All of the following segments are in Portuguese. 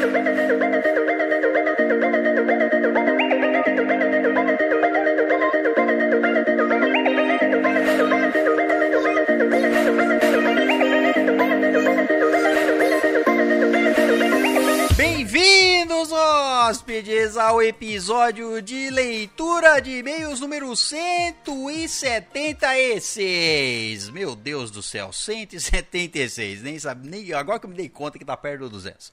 Bem-vindos, hóspedes, ao episódio de leitura de e-mails número 176. Meu Deus do céu, 176. Nem sabe, nem agora que eu me dei conta que tá perto do 200.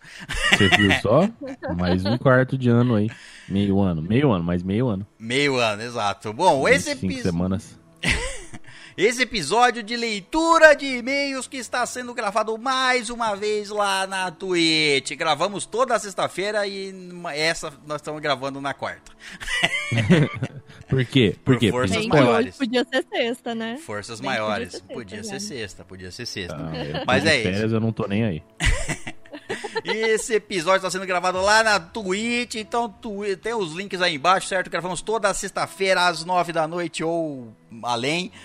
Você viu só? Mais um quarto de ano aí. Meio ano, meio ano, mais meio ano. Meio ano, exato. Bom, esse Cinco episódio. semanas. Esse episódio de leitura de e-mails que está sendo gravado mais uma vez lá na Twitch. Gravamos toda sexta-feira e essa nós estamos gravando na quarta. Por quê? Por Por quê? forças Porque- Bem maiores. hoje podia ser sexta, né? Forças Bem maiores. podia ser Podia ser sexta, sexta, podia ser sexta. Ah, Mas é isso. férias, eu não tô nem aí. Esse episódio está sendo gravado lá na Twitch, então tu- tem os links aí embaixo, certo? Gravamos toda sexta-feira às nove da noite ou além.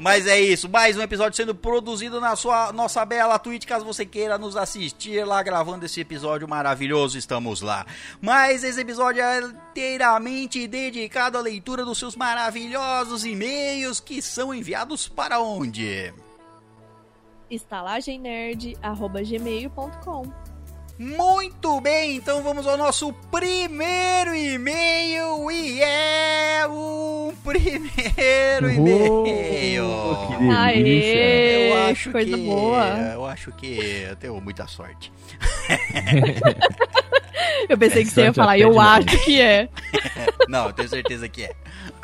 Mas é isso, mais um episódio sendo produzido na sua nossa bela Twitch, caso você queira nos assistir lá gravando esse episódio maravilhoso, estamos lá. Mas esse episódio é inteiramente dedicado à leitura dos seus maravilhosos e-mails que são enviados para onde? estalagemnerd.gmail.com Muito bem, então vamos ao nosso primeiro e-mail e é o primeiro e-mail. Oh, que. Aê! Eu acho coisa que boa. eu acho que eu tenho muita sorte. Eu pensei É que você ia falar, eu demais. acho que é. Não, eu tenho certeza que é.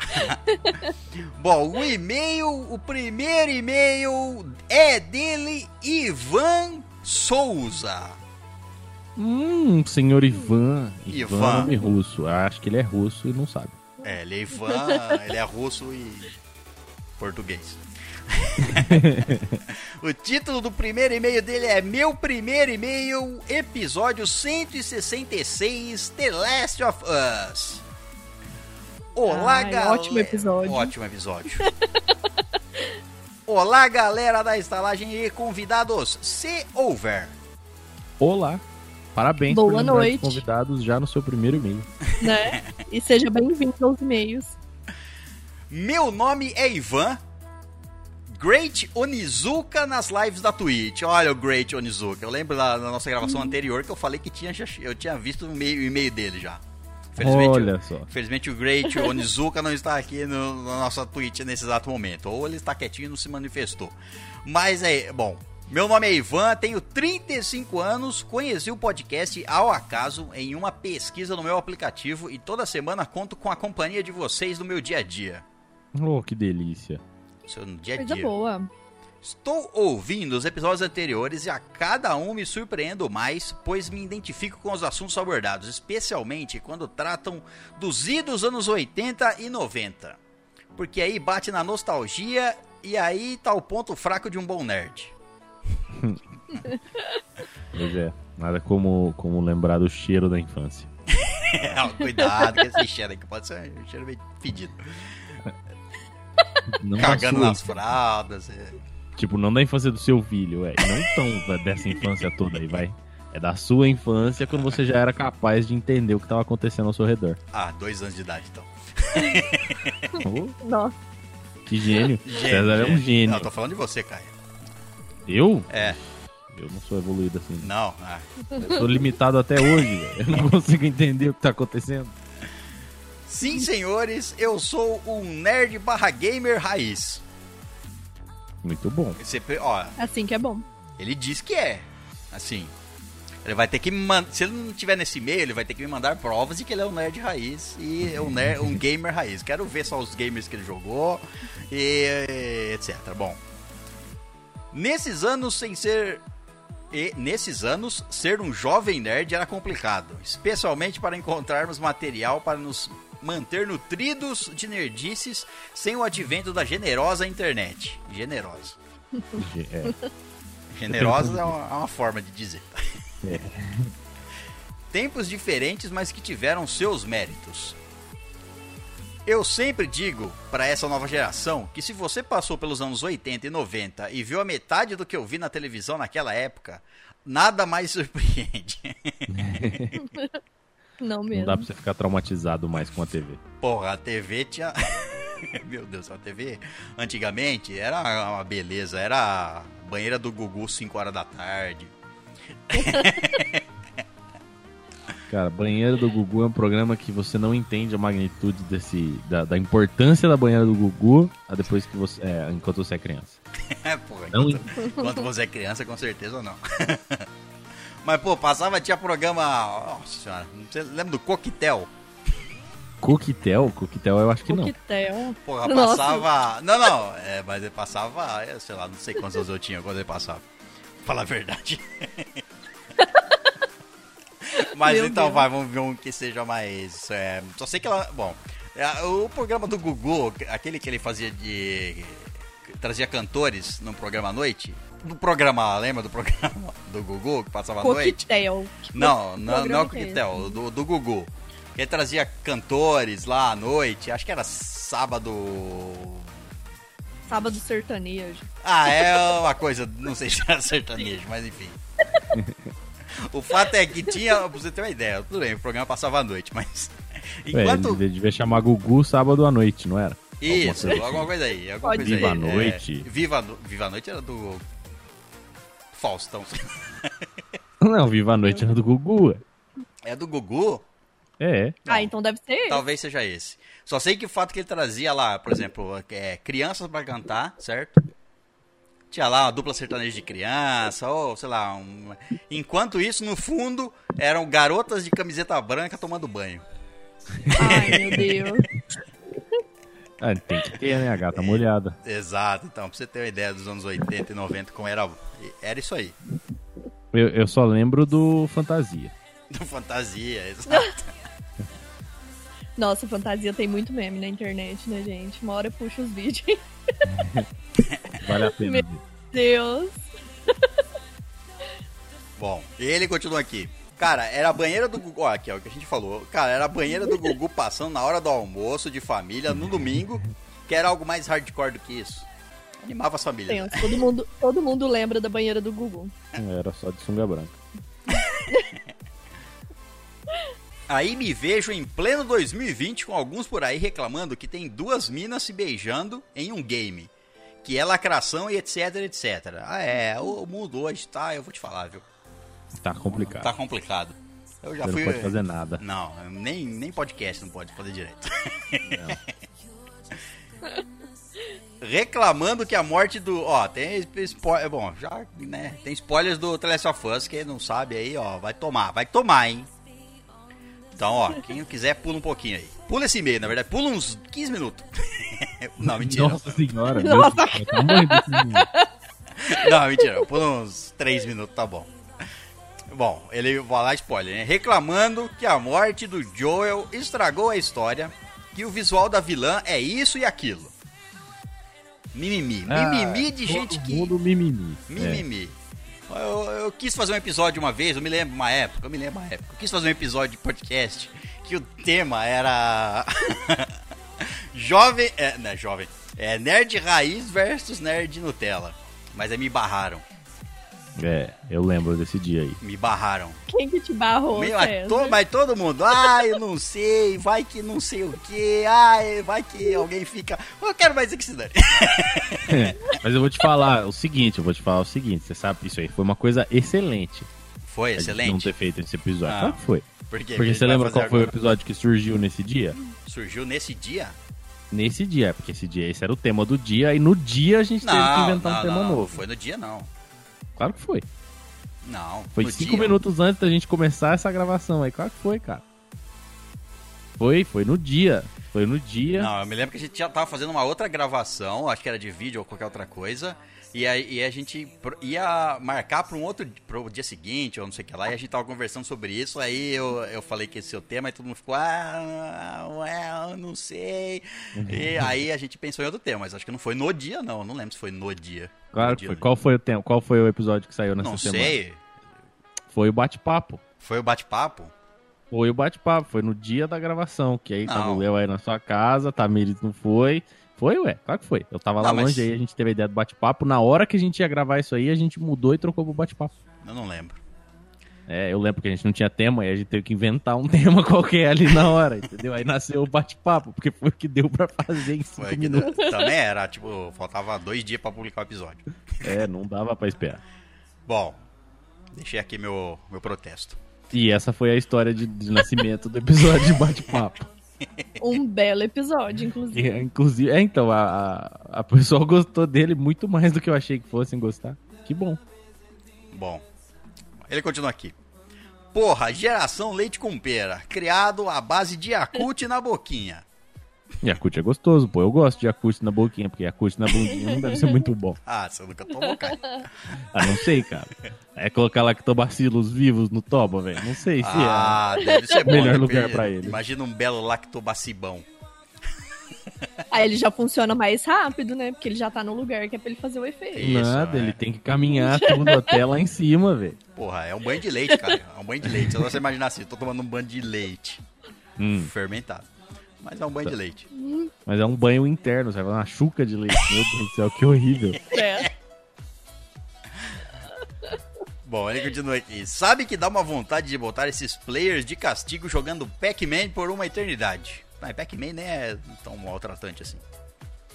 Bom, o e-mail, o primeiro e-mail é dele, Ivan Souza. Hum, senhor Ivan. Ivan. Ivan, nome russo. Acho que ele é russo e não sabe. É, ele é Ivan, ele é russo e português. o título do primeiro e-mail dele é Meu Primeiro E-mail, episódio 166, The Last of Us. Olá, Ai, galera. ótimo episódio. Ótimo episódio. Olá, galera da estalagem e convidados. Se houver. Olá. Parabéns Boa por noite. convidados já no seu primeiro e-mail. né? E seja bem-vindo aos e-mails. Meu nome é Ivan. Great Onizuka nas lives da Twitch. Olha o Great Onizuka. Eu lembro da, na nossa gravação Uhum. anterior que eu falei que tinha, eu tinha visto o e-mail dele já. Infelizmente, Olha só. Infelizmente o Great Onizuka não está aqui no, na nossa Twitch nesse exato momento. Ou ele está quietinho e não se manifestou. Mas é, bom. Meu nome é Ivan, tenho 35 anos, conheci o podcast ao acaso em uma pesquisa no meu aplicativo e toda semana conto com a companhia de vocês no meu dia a dia. Oh, que delícia. Seu dia a Coisa dia. boa. Estou ouvindo os episódios anteriores e a cada um me surpreendo mais, pois me identifico com os assuntos abordados, especialmente quando tratam dos idos anos 80 e 90. Porque aí bate na nostalgia e aí tá o ponto fraco de um bom nerd. Pois é. Nada como, como lembrar do cheiro da infância. Cuidado com esse cheiro aí, que pode ser um cheiro meio fedido. Não Cagando nas fraldas. é. Tipo, não da infância do seu filho, é. Não tão da- dessa infância toda aí, vai. É da sua infância quando você já era capaz de entender o que estava acontecendo ao seu redor. Ah, dois anos de idade então. Oh, Nossa. que gênio. Gênio, César é um gênio. Não, eu tô falando de você, Caio. Eu? É, Eu não sou evoluído assim. não. ah. Eu sou limitado até hoje, velho. Eu não consigo entender o que tá acontecendo. Sim, senhores, eu sou um nerd barra gamer raiz. Muito bom. Você, ó, Assim que é bom. ele diz que é. Assim. Ele vai ter que me mandar. Se ele não tiver nesse e-mail, ele vai ter que me mandar provas de que ele é um nerd raiz e é um, ner- um gamer raiz. Quero ver só os gamers que ele jogou e etc. Bom. Nesses anos sem ser. E nesses anos, ser um jovem nerd era complicado, especialmente para encontrarmos material para nos manter nutridos de nerdices sem o advento da generosa internet. Generosa. Ge- É. Generosa é uma, é uma forma de dizer. É. Tempos diferentes, mas que tiveram seus méritos. Eu sempre digo pra essa nova geração que se você passou pelos anos 80 e 90 e viu a metade do que eu vi na televisão naquela época, nada mais surpreende. Não Não mesmo. dá pra você ficar traumatizado mais com a TV. Porra, a TV tinha. Meu Deus, a TV antigamente era uma beleza. Era a banheira do Gugu 5 horas da tarde. Cara, Banheira do Gugu é um programa que você não entende a magnitude desse. da, da importância da banheira do Gugu a depois que você. É, enquanto você é criança. Porra, Não enquanto, enquanto você é criança, com certeza não. Mas, pô, passava, tinha programa. Nossa senhora, você lembra do Coquetel? Coquetel? Coquetel eu acho que não. Coquetel. Porra, Nossa. passava. Não, não, é, mas ele passava, é, sei lá, não sei quantos anos eu tinha quando ele passava. Fala a verdade. mas Meu então Deus. vai, vamos ver um que seja mais. é, só sei que ela. Bom, é, o programa do Gugu, aquele que ele fazia de. trazia cantores num programa à noite. No programa, lembra do programa do Gugu que passava à noite? Coquetel. Que Não, não, não é esse? Coquetel, do, do Gugu. Que ele trazia cantores lá à noite, acho que era sábado. Sábado sertanejo. Ah, é uma coisa, não sei se era sertanejo, mas enfim. O fato é que tinha, pra você ter uma ideia, tudo bem, o programa passava à noite, mas. Ué, Enquanto. ele devia chamar Gugu sábado à noite, não era? Isso, alguma coisa alguma coisa aí. Alguma Pode coisa Viva aí. a Noite. É, Viva, Viva a Noite era do. Faustão. Não, Viva a Noite era do Gugu. É do Gugu? É. Não. Ah, então deve ser esse. Talvez seja esse. Só sei que o fato que ele trazia lá, por exemplo, é, crianças pra cantar, certo? Tinha lá uma dupla sertaneja de criança, ou sei lá. Um... Enquanto isso, no fundo, eram garotas de camiseta branca tomando banho. Ai, meu Deus. Ah, tem que ter, né? A gata molhada. Exato, então, pra você ter uma ideia dos anos 80 e 90, como era. Era isso aí. Eu, eu só lembro do Fantasia. Do fantasia, exato. Nossa, fantasia tem muito meme na internet, né, gente? Uma hora eu puxo os vídeos. Vale a pena. Meu-. Deus. Bom, ele continua aqui. Cara, era a banheira do Gugu. Ó, aqui é o que a gente falou. Cara, era a banheira do Gugu passando na hora do almoço de família no domingo, que era algo mais hardcore do que isso. Animava as famílias. né? Todo mundo, todo mundo lembra da banheira do Gugu. Era só de sunga branca. Aí me vejo em pleno 2020 com alguns por aí reclamando que tem duas minas se beijando em um game. Que é lacração e etc, etc. Ah, é, o mundo hoje tá, eu vou te falar, viu? Tá complicado. Tá complicado. Eu já Você fui. não pode fazer nada. Não, nem, nem podcast não pode fazer direito. Reclamando que a morte do. Ó, tem spoiler. Bom, já, né? Tem spoilers do The Last of Us, quem não sabe aí, ó, vai tomar, vai tomar, hein? Então, ó, quem quiser, pula um pouquinho aí. Pula esse e-mail, na verdade, pula uns 15 minutos. não, mentira. Nossa senhora. Nossa. Deus tá. Não, mentira, pula uns 3 minutos, tá bom. Bom, ele vai lá spoiler, né? Reclamando que a morte do Joel estragou a história, que o visual da vilã é isso e aquilo. Mimimi. Mimimi Ah, de todo gente que. mundo mimimi. É. Mimimi. Eu, eu quis fazer um episódio uma vez, eu me lembro uma época, eu me lembro uma época. Eu quis fazer um episódio de podcast que o tema era. jovem. É, não é jovem. É nerd raiz versus nerd Nutella. Mas aí me barraram. É, eu lembro desse dia aí. Me barraram. Quem que te barrou, Meu, mas, to- mas todo mundo, ah, eu não sei, vai que não sei o que, ai, vai que alguém fica. Eu quero mais que se dane. Mas eu vou te falar o seguinte, eu vou te falar o seguinte, você sabe, isso aí foi uma coisa excelente. Foi gente Não excelente. ter feito esse episódio. Ah. Claro que foi. Porque, Porque você lembra qual foi o episódio que surgiu nesse dia? Surgiu nesse dia? Nesse dia, é, porque esse dia, esse era o tema do dia, e no dia a gente teve que Não, inventar não, um tema não, não, novo. foi no dia não. Claro que foi. Não, Foi no cinco minutos antes da gente começar essa gravação aí. Claro que foi, cara. Foi, foi no dia. Foi no dia. Não, eu me lembro que a gente já tava fazendo uma outra gravação, acho que era de vídeo ou qualquer outra coisa. E aí e a gente ia marcar para um outro pro dia seguinte, ou não sei o que lá, e a gente tava conversando sobre isso. Aí eu, eu falei que esse é o tema, e todo mundo ficou, ah, eu não sei. E aí a gente pensou em outro tema, mas acho que não foi no dia, não. Eu Não lembro se foi no dia. claro No que dia, foi. Qual foi o tema? Qual foi o episódio que saiu nessa Não semana? sei. Foi o bate-papo. Foi o bate-papo? Foi o bate-papo, foi no dia da gravação, que aí tava Não. o Léo aí na sua casa, a Tamires não foi. Foi, ué? Claro que foi. Eu tava lá Não, mas- longe aí, a gente teve a ideia do bate-papo. Na hora que a gente ia gravar isso aí, a gente mudou e trocou pro bate-papo. Eu não lembro. É, eu lembro que a gente não tinha tema, aí a gente teve que inventar um tema qualquer ali na hora, entendeu? Aí nasceu o bate-papo, porque foi o que deu pra fazer em cinco Foi que minutos. também era, tipo, faltava dois dias pra publicar o episódio. É, não dava pra esperar. Bom, deixei aqui meu, meu protesto. E essa foi a história de, de nascimento do episódio de bate-papo. Um belo episódio, inclusive. E, Inclusive, é, então, a, a, a pessoa gostou dele muito mais do que eu achei que fossem gostar. Que bom. Bom, ele continua aqui. Porra, geração leite com pera, criado à base de Yakult na boquinha. Yakult é gostoso, pô. Eu gosto de Yakult na boquinha, porque Yakult na bundinha não deve ser muito bom. Ah, você nunca tomou, cara. Ah, não sei, cara. É colocar lactobacilos vivos no toba, velho. Não sei se Ah, deve ser bom. Melhor lugar pra ele. Imagina um belo lactobacibão. Aí ele já funciona mais rápido, né? Porque ele já tá no lugar que é pra ele fazer o efeito. é. Isso, Nada, é. ele tem que caminhar tudo até lá em cima, velho. Porra, é um banho de leite, cara. É um banho de leite. Só você imaginar assim, tô tomando um banho de leite Hum, fermentado. Mas é um banho de leite. mas é um banho interno, sabe? Uma chuca de leite. Meu Deus do céu, que horrível. É. Bom, ele continua aqui. Sabe que dá uma vontade de botar esses players de castigo jogando Pac-Man por uma eternidade. Mas Pac-Man nem é tão maltratante assim.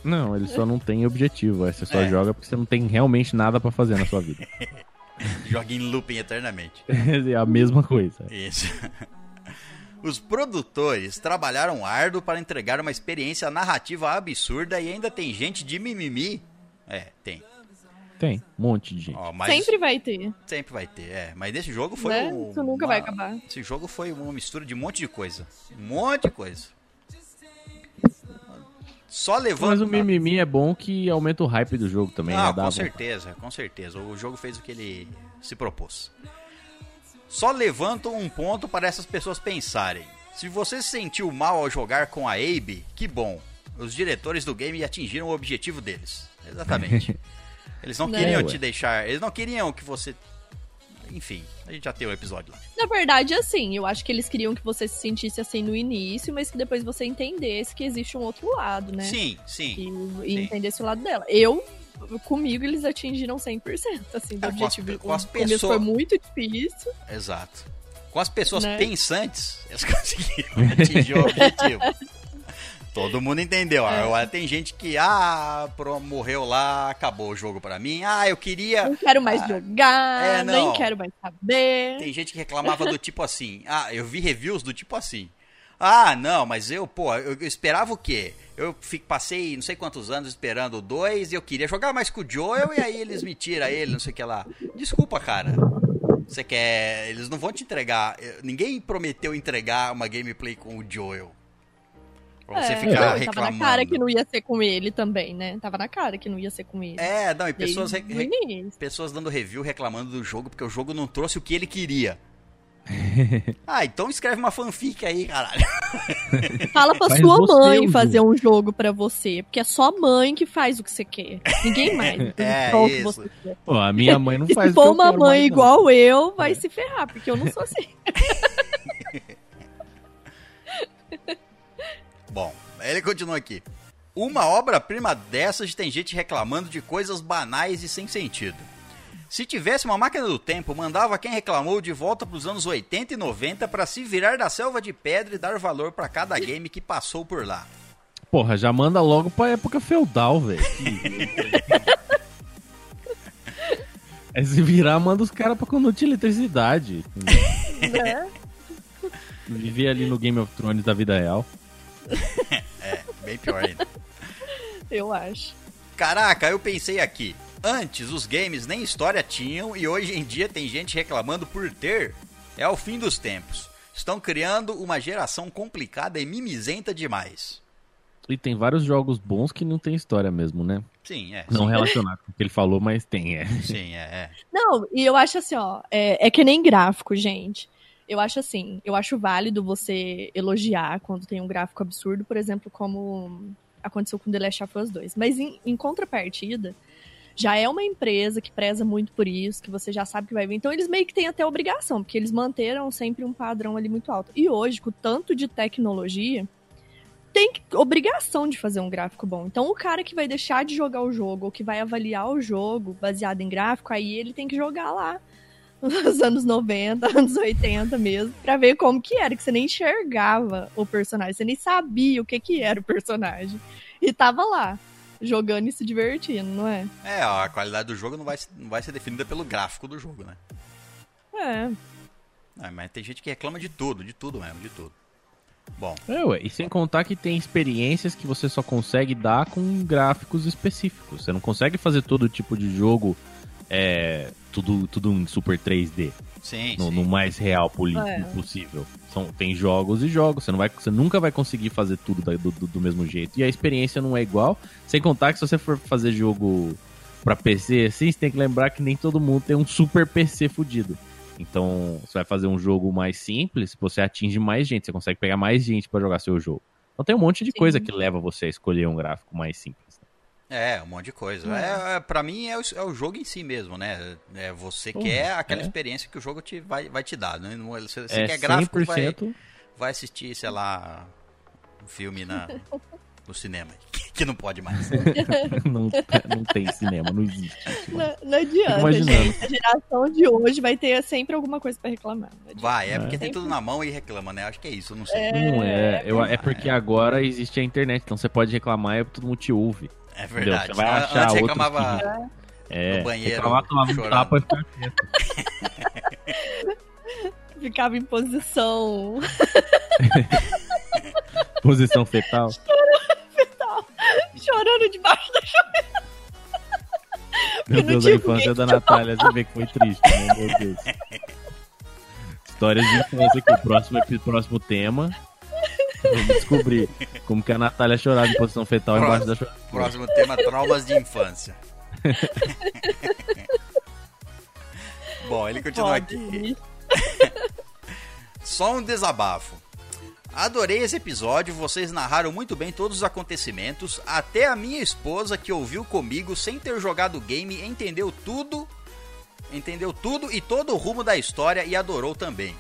Não, ele só não tem objetivo. aí Você só É. joga porque você não tem realmente nada pra fazer na sua vida. Joga em looping eternamente. É a mesma coisa. Isso. Os produtores trabalharam árduo para entregar uma experiência narrativa absurda e ainda tem gente de mimimi. É, tem. Tem, um monte de gente. Ó, mas Sempre vai ter. sempre vai ter, é. Mas nesse jogo foi Né? um- Isso nunca uma- vai acabar. Esse jogo foi uma mistura de um monte de coisa. Um monte de coisa. Só levando. Mas o mimimi é bom que aumenta o hype do jogo também. Ah, né? Com certeza, com certeza. O jogo fez o que ele se propôs. Só levanto um ponto para essas pessoas pensarem. Se você se sentiu mal ao jogar com a Abe, que bom. Os diretores do game atingiram o objetivo deles. Exatamente. Eles não Né? queriam ué. te deixar. Eles não queriam que você. Enfim, a gente já tem o episódio lá. Na verdade, assim, eu acho que eles queriam que você se sentisse assim no início, mas que depois você entendesse que existe um outro lado, né? Sim, sim. E, e Sim. entendesse o lado dela. Eu, comigo, eles atingiram 100%, assim, do É, com as objetivo. com as o começo pessoas- foi muito difícil. Exato. Com as pessoas Né? pensantes, eles conseguiram atingir o objetivo. Todo mundo entendeu. É. Agora tem gente que, ah, pro- morreu lá, acabou o jogo pra mim. Ah, eu queria. Não quero mais jogar, é, não. nem quero mais saber. Tem gente que reclamava do tipo assim. Ah, eu vi reviews do tipo assim. Ah, não, mas eu, pô, eu esperava o quê? Eu fi- passei não sei quantos anos esperando o 2 e eu queria jogar mais com o Joel e aí eles me tiram ele, não sei o que lá. Desculpa, cara. Você quer. Eles não vão te entregar. eh, Ninguém prometeu entregar uma gameplay com o Joel. Pra você É, ficar não, Tava reclamando. na cara que não ia ser com ele também, né? Tava na cara que não ia ser com ele. É, não, e pessoas, re- re- pessoas dando review reclamando do jogo porque o jogo não trouxe o que ele queria. ah, então escreve uma fanfic aí, caralho. Fala pra Faz sua mãe o fazer um jogo pra você, porque é só mãe que faz o que você quer. Ninguém mais. É, que isso. você quer. Pô, a minha mãe não faz se o que for uma mãe mais, não. igual eu, vai se ferrar, porque eu não sou assim. Bom, ele continua aqui. Uma obra-prima dessas tem gente reclamando de coisas banais e sem sentido. Se tivesse uma máquina do tempo, mandava quem reclamou de volta pros anos 80 e 90 pra se virar da selva de pedra e dar valor pra cada game que passou por lá. Porra, já manda logo pra época feudal, velho. É se virar, manda os caras pra quando tinha eletricidade. né? Viver ali no Game of Thrones da vida real. É, bem pior ainda. Eu acho. Caraca, eu pensei aqui. Antes os games nem história tinham e hoje em dia tem gente reclamando por ter. É o fim dos tempos. Estão criando uma geração complicada e mimizenta demais. E tem vários jogos bons que não tem história mesmo, né? Sim, é. Não relacionado com o que ele falou, mas tem, é. Sim, é, é. Não, e eu acho assim, ó, é, é que nem gráfico, gente. Eu acho assim, eu acho válido você elogiar quando tem um gráfico absurdo, por exemplo, como aconteceu com The Last of Us 2. Mas em, em contrapartida, já é uma empresa que preza muito por isso, que você já sabe que vai vir. Então eles meio que têm até obrigação, porque eles manteram sempre um padrão ali muito alto. E hoje, com tanto de tecnologia, tem obrigação de fazer um gráfico bom. Então o cara que vai deixar de jogar o jogo, ou que vai avaliar o jogo baseado em gráfico, aí ele tem que jogar lá nos anos 90, anos 80 mesmo, pra ver como que era, que você nem enxergava o personagem, você nem sabia o que que era o personagem. E tava lá, jogando e se divertindo, não é? É, a qualidade do jogo não vai, não vai ser definida pelo gráfico do jogo, né? É. É, mas tem gente que reclama de tudo, de tudo mesmo, de tudo. Bom, É, ué, e sem contar que tem experiências que você só consegue dar com gráficos específicos. Você não consegue fazer todo tipo de jogo é, tudo, tudo em Super 3D, sim, no, sim. no mais real É. possível. São, tem jogos e jogos, você, não vai, você nunca vai conseguir fazer tudo da- do, do- mesmo jeito. E a experiência não é igual. Sem contar que se você for fazer jogo pra PC, assim, você tem que lembrar que nem todo mundo tem um super PC fudido. Então, você vai fazer um jogo mais simples, você atinge mais gente, você consegue pegar mais gente pra jogar seu jogo. Então tem um monte de Sim. coisa que leva você a escolher um gráfico mais simples. É, um monte de coisa. É. pra mim é o, é o jogo em si mesmo, né? É, você quer aquela é. experiência que o jogo te vai, vai te dar. Né? É- Você, você é quer gráfico, vai, 100%. vai assistir, sei lá, um filme na, no cinema. Que não pode mais. não, não tem cinema, não existe. isso. Não, não adianta, gente. A geração de hoje vai ter sempre alguma coisa pra reclamar. Vai, é porque É. tem tudo na mão e reclama, né? Acho que é isso, eu não sei. Não é, eu, é porque agora existe a internet, então você pode reclamar e todo mundo te ouve. É, verdade. Você vai achar Antes outros reclamava. É, No banheiro, reclamar, tomava um chorando. tapa e ficar quieto. Ficava em posição Posição fetal. chorando debaixo da chuva. Meu Deus, a infância da Natália, você vê que foi triste, né? Meu Deus. Histórias de infância aqui. Próximo, epi- próximo tema. Vamos descobrir como que a Natália chorava em posição fetal embaixo da chuva. Próximo tema: traumas de infância. Bom, ele continua Pode. aqui. Só um desabafo. Adorei esse episódio, vocês narraram muito bem todos os acontecimentos. Até a minha esposa, que ouviu comigo sem ter jogado o game, entendeu tudo. Entendeu tudo e todo o rumo da história e adorou também.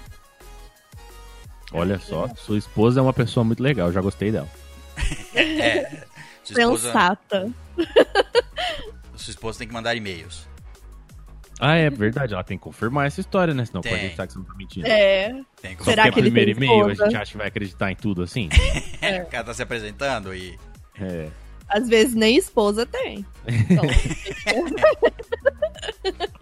Olha só, sua esposa é uma pessoa muito legal, já gostei dela. É. Sua esposa, Sensata. sua esposa tem que mandar e-mails. Ah, é verdade, ela tem que confirmar essa história, né? Senão Tem. pode acreditar que você não tá mentindo. É. Tem que Só Será porque que é primeiro e-mail, a gente acha que vai acreditar em tudo assim? O cara tá se apresentando e. É. Às vezes nem esposa tem. Então,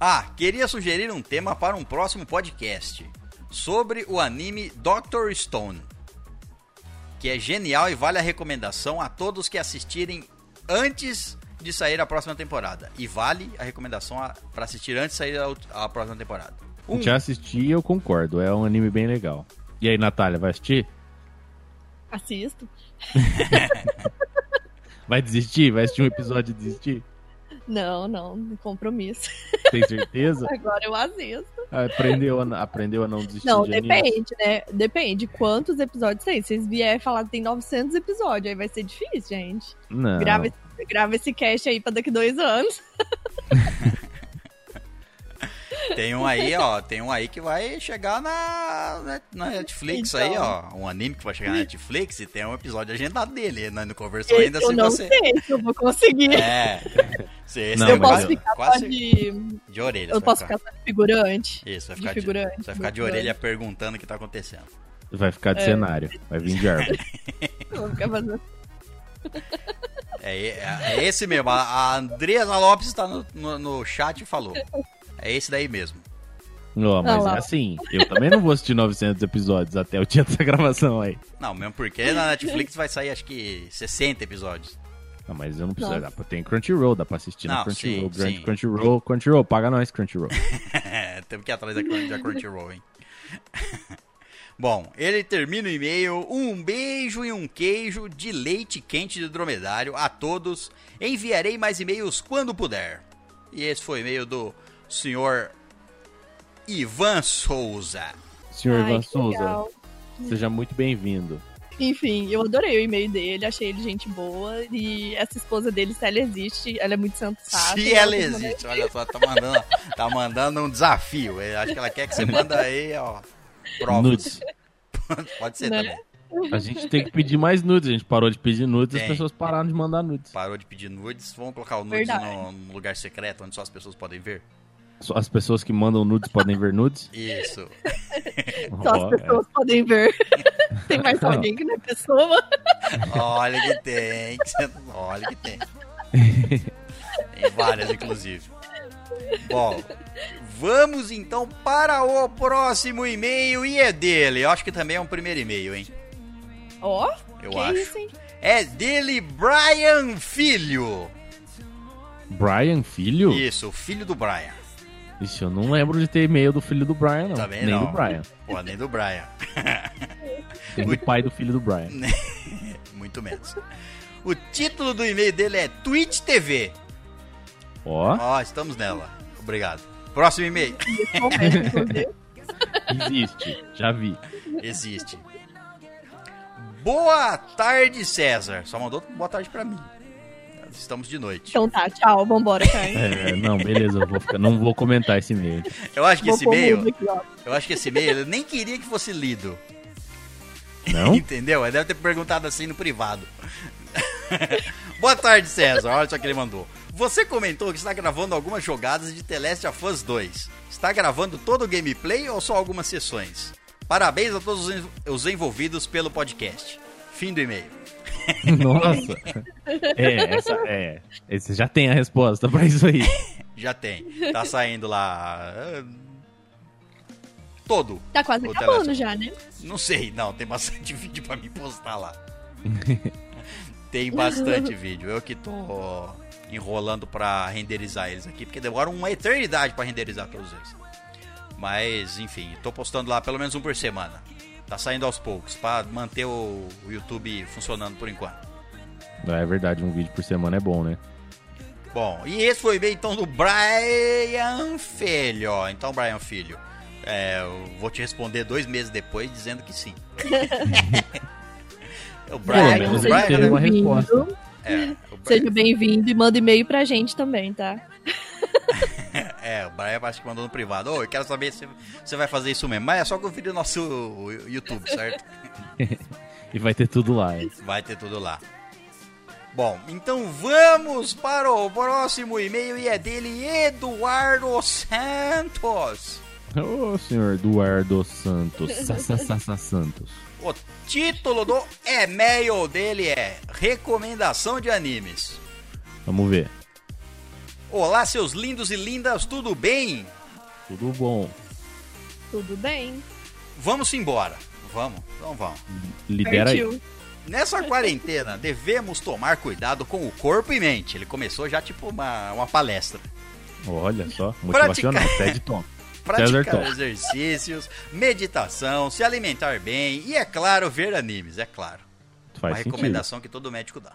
Ah, queria sugerir um tema para um próximo podcast sobre o anime Doctor Stone, que é genial e vale a recomendação a todos que assistirem antes de sair a próxima temporada. E vale a recomendação para assistir antes de sair a, a próxima temporada. Um, Já assisti eu concordo, é um anime bem legal. E aí, Natália, vai assistir? assisto. Vai desistir? Vai assistir um episódio e desistir? Não, não, compromisso. Tem certeza? Agora eu assisto. Aprendeu, a, aprendeu a não desistir Não, de depende, né? Depende quantos episódios tem. Se vocês vierem falar que tem 900 episódios, aí vai ser difícil, gente. Não. Grava, grava esse cast aí pra daqui dois anos. tem um aí, ó. Tem um aí que vai chegar na, na- Netflix aí, Então. ó. Um anime que vai chegar na Netflix e tem um episódio agendado dele. Né? Não conversou ainda Esse eu se não você. sei se eu vou conseguir. É. Se esse Não, é eu posso ficar só quase de. de orelha. Eu você posso ficar só de figurante. Isso, vai de ficar de, figurante, você vai ficar de orelha perguntando o que tá acontecendo. Vai ficar de É. cenário. Vai vir de árvore. Eu vou ficar fazendo. É, é- é esse mesmo. A, a Andresa Lopes tá no, no, no chat e falou. É esse daí mesmo. Não, mas é assim. Eu também não vou assistir 900 episódios até o dia dessa gravação aí. Não, mesmo porque na Netflix vai sair acho que 60 episódios. Não, mas eu não preciso. Dá pra- Tem Crunchyroll, dá pra assistir Não, no Crunchyroll. sim, Grande sim. Crunchyroll, Crunchyroll, paga nós, Crunchyroll. Temos que ir atrás da Crunchyroll, hein? Bom, ele termina o e-mail. Um beijo e um queijo de leite quente de dromedário a todos. Enviarei mais e-mails quando puder. E esse foi o e-mail do senhor Ivan Souza. Senhor Ai, Ivan Souza, legal. seja muito bem-vindo. Enfim, eu adorei o e-mail dele, achei ele gente boa. E essa esposa dele, se ela existe, ela é muito sensata. Se ela existe, olha só, tá mandando, tá mandando um desafio. Eu acho que ela quer que você manda aí, ó. Provas. Nudes. Pode ser Né? também. A gente tem que pedir mais nudes. A gente parou de pedir nudes e as pessoas pararam de mandar nudes. Parou de pedir nudes, vamos colocar o nudes Verdade. no, no lugar secreto onde só as pessoas podem ver? Só As pessoas que mandam nudes podem ver nudes. Isso. Só as pessoas podem ver. Tem mais Não. alguém que não é pessoa. Olha que tem. Olha que tem. Tem várias, inclusive. Bom, vamos então para o próximo e-mail e é dele. Eu acho que também é um primeiro e-mail, hein? Ó, Eu que acho. isso, hein? É dele, Brian Filho. Brian, filho? Isso, o filho do Brian. Ixi, eu não lembro de ter e-mail do filho do Brian, não. Também Nem não. do Brian. Pô, nem do Brian. Tem do pai do filho do Brian. Muito menos. O título do e-mail dele é Twitch TV. Ó, Ó, estamos nela. Obrigado. Próximo e-mail. Existe. Já vi. Existe. Boa tarde, César. Só mandou boa tarde pra mim. Estamos de noite. Então tá, tchau, vambora, Caio. É, não, beleza, eu vou ficar, não vou comentar esse e-mail. Eu acho que Vou esse e-mail, aqui, eu acho que esse e-mail eu nem queria que fosse lido. Não? Entendeu? Ele deve ter perguntado assim no privado. Boa tarde, César. Olha só que ele mandou. Você comentou que está gravando algumas jogadas de The Last of Us 2. Está gravando todo o gameplay ou só algumas sessões? Parabéns a todos os envolvidos pelo podcast. Fim do e-mail. Nossa. É, essa é. Você já tem a resposta pra isso aí. Já tem. Tá saindo lá. ah, Todo. Tá quase acabando já, né? Não sei, não. Tem bastante vídeo pra me postar lá. tem bastante vídeo. Eu que tô enrolando pra renderizar eles aqui, porque demora uma eternidade pra renderizar todos eles. Mas, enfim, tô postando lá pelo menos um por semana. Tá saindo aos poucos, pra manter o o YouTube funcionando por enquanto. É verdade, um vídeo por semana é bom, né? Bom, e esse foi o e-mail então do Brian Filho. ó. Então, Brian Filho, é, eu vou te responder dois meses depois dizendo que sim. o Pelo menos o ele teve uma bem-vindo. resposta. É, o Brian, Seja bem-vindo e manda e-mail pra gente também, tá? é, o Brian acho que mandou no privado. Ô, eu quero saber se você vai fazer isso mesmo. Mas é só conferir o nosso YouTube, certo? E vai ter tudo lá. hein? Vai ter tudo lá. Bom, então vamos para o próximo e-mail e é dele, Eduardo Santos. Ô, senhor Eduardo Santos. Sa, sa, sa, sa, Santos. O título do e-mail dele é Recomendação de animes. Vamos ver. Olá, seus lindos e lindas, tudo bem? Tudo bom. Tudo bem. Vamos embora. Vamos, então vamos. Lidera aí. Nessa quarentena, devemos tomar cuidado com o corpo e mente. Ele começou já tipo uma, uma palestra. Olha só, motivacional. Praticar. Ted Tom. Praticar exercícios, meditação, se alimentar bem e, é claro, ver animes, é claro. Faz uma sentido. recomendação que todo médico dá.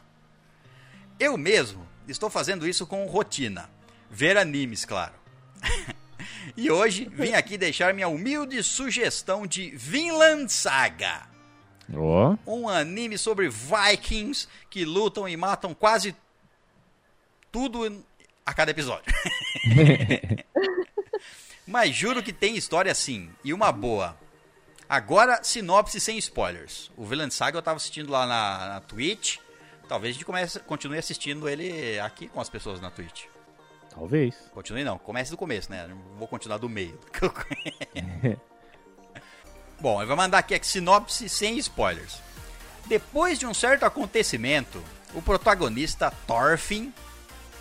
Eu mesmo estou fazendo isso com rotina. Ver animes, claro. e hoje vim aqui deixar minha humilde sugestão de Vinland Saga. Ó, Um anime sobre vikings que lutam e matam quase tudo a cada episódio. Mas juro que tem história sim, e uma boa. Agora, sinopse sem spoilers. O Vinland Saga eu tava assistindo lá na, na Twitch. Talvez a gente comece, continue assistindo ele aqui com as pessoas na Twitch. talvez. Continue não, comece do começo, né? Não vou continuar do meio. Bom, eu vou mandar aqui a sinopse sem spoilers. Depois de um certo acontecimento, o protagonista Thorfinn,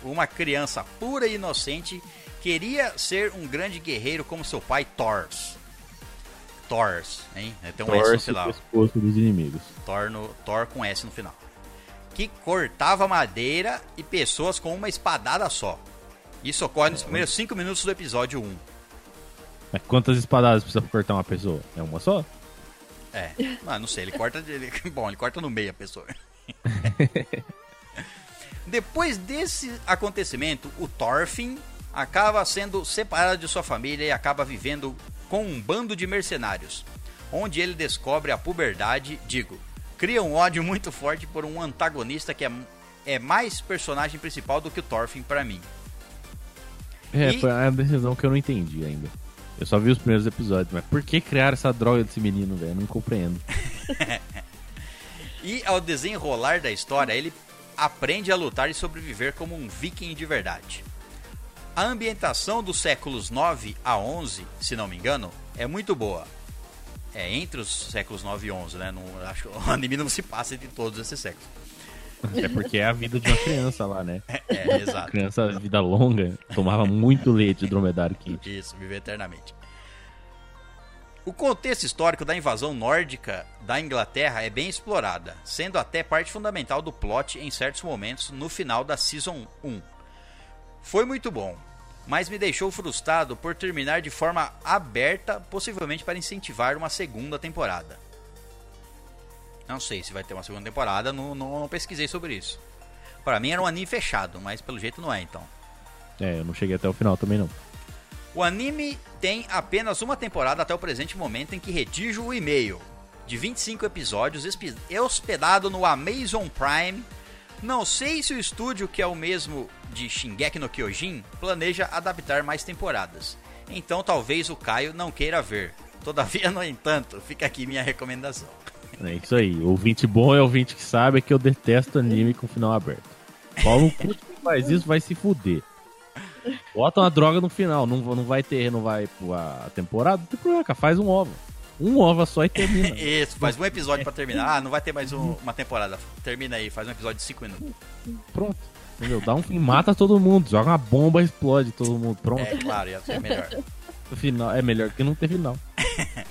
uma criança pura e inocente, queria ser um grande guerreiro como seu pai Thors. Thors, hein? Tem um S no final. pescoço dos inimigos. Thor, no, Thor com S no final. Que cortava madeira e pessoas com uma espadada só. Isso ocorre nos primeiros 5 minutos do episódio 1. Mas quantas espadadas precisa cortar uma pessoa? É uma só? É, ah, não sei, ele corta. Ele, bom, ele corta no meio a pessoa. Depois desse acontecimento, o Thorfinn acaba sendo separado de sua família e acaba vivendo com um bando de mercenários, onde ele descobre a puberdade, digo, cria um ódio muito forte por um antagonista que é, é mais personagem principal do que o Thorfinn pra mim. É, E- foi a decisão que eu não entendi ainda. Eu só vi os primeiros episódios, mas por que criar essa droga desse menino, velho? Não compreendo. E ao desenrolar da história, ele aprende a lutar e sobreviver como um viking de verdade. A ambientação dos séculos 9 a 11, se não me engano, é muito boa. É entre os séculos 9 e 11, né? Não, acho que o anime não se passa entre todos esses séculos. É porque é a vida de uma criança lá, né? É, exato. Criança, vida longa, tomava muito leite de dromedário quente. Isso, viver eternamente. O contexto histórico da invasão nórdica da Inglaterra é bem explorada, sendo até parte fundamental do plot em certos momentos no final da Season 1. Foi muito bom, mas me deixou frustrado por terminar de forma aberta, possivelmente para incentivar uma segunda temporada. Não sei se vai ter uma segunda temporada, não, não, não pesquisei sobre isso. Para mim era um anime fechado, mas pelo jeito não é então. É, eu não cheguei até o final também não. O anime tem apenas uma temporada até o presente momento em que redijo o e-mail de 25 episódios hospedado no Amazon Prime. Não sei se o estúdio, que é o mesmo de Shingeki no Kyojin, planeja adaptar mais temporadas. Então talvez o Caio não queira ver. Todavia, no entanto, fica aqui minha recomendação. É isso aí. Ouvinte bom é ouvinte que sabe que eu detesto anime com final aberto. Paulo Cu que faz isso vai se fuder. Bota uma droga no final. Não, não vai ter, não vai a temporada. Não tem problema. Faz um ovo. Um ovo só e termina. Isso, faz um episódio pra terminar. Ah, não vai ter mais um- uma temporada. Termina aí, faz um episódio de 5 minutos. Pronto. Entendeu? Dá um fim, mata todo mundo. Joga uma bomba, explode todo mundo. Pronto. É claro, ia ser melhor. No final, é melhor que não ter final.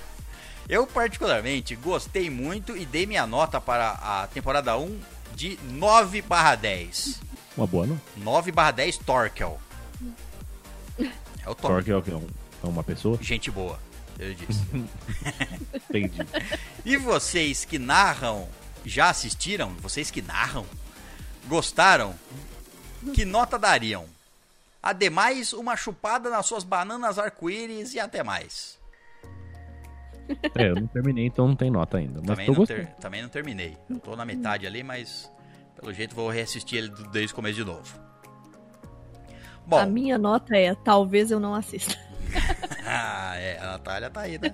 Eu, particularmente, gostei muito e dei minha nota para a temporada 1 de 9 barra 10. Uma boa, não? 9 barra 10 Torkel. É o Torkel. Torque é o É uma pessoa? Gente boa, eu disse. Entendi. E vocês que narram, já assistiram? Vocês que narram, gostaram? Que nota dariam? Ademais, uma chupada nas suas bananas arco-íris e até mais. É, eu não terminei, então não tem nota ainda. Mas Também tô não, ter- também não terminei. Eu tô na metade ali, mas pelo jeito vou reassistir ele desde o começo de novo. Bom, A minha nota é, talvez eu não assista. ah, é, a Natália tá aí, né?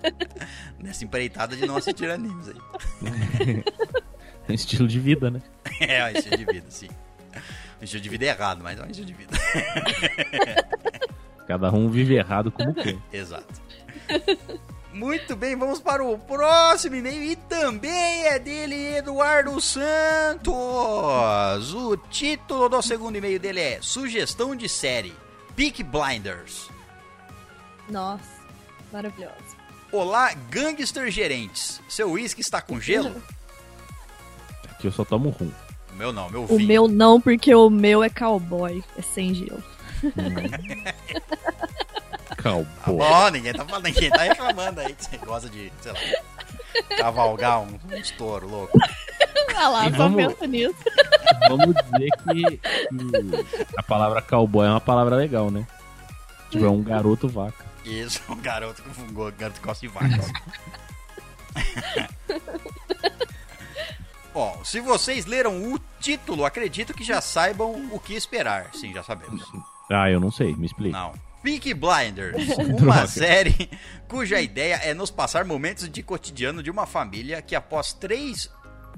Nessa empreitada de não assistir animes aí. É estilo de vida, né? É, um estilo de vida, sim. Um estilo de vida errado, mas é um estilo de vida. Cada um vive errado como quer. Exato. Muito bem, vamos para o próximo e-mail e também é dele, Eduardo Santos. O título do segundo e-mail dele é Sugestão de série Peak Blinders. Nossa, maravilhosa. Olá, gangster gerentes. Seu uísque está com gelo? Aqui eu só tomo rum. O meu não, meu O vinho. meu não, porque o meu é cowboy, é sem gelo. Tá Cowboy. bom, ninguém tá falando, ninguém tá reclamando aí que você gosta de, sei lá, cavalgar um, um estouro louco. Ah lá, E só vamos- pensa nisso. Vamos dizer que, que a palavra cowboy é uma palavra legal, né? Tipo, é um garoto vaca. Isso, um garoto que um garoto gosta de vacas. Bom, se vocês leram o título, acredito que já saibam o que esperar. Sim, já sabemos. Ah, eu não sei, me explica. Não. Peaky Blinders, uma série cuja ideia é nos passar momentos de cotidiano de uma família que após três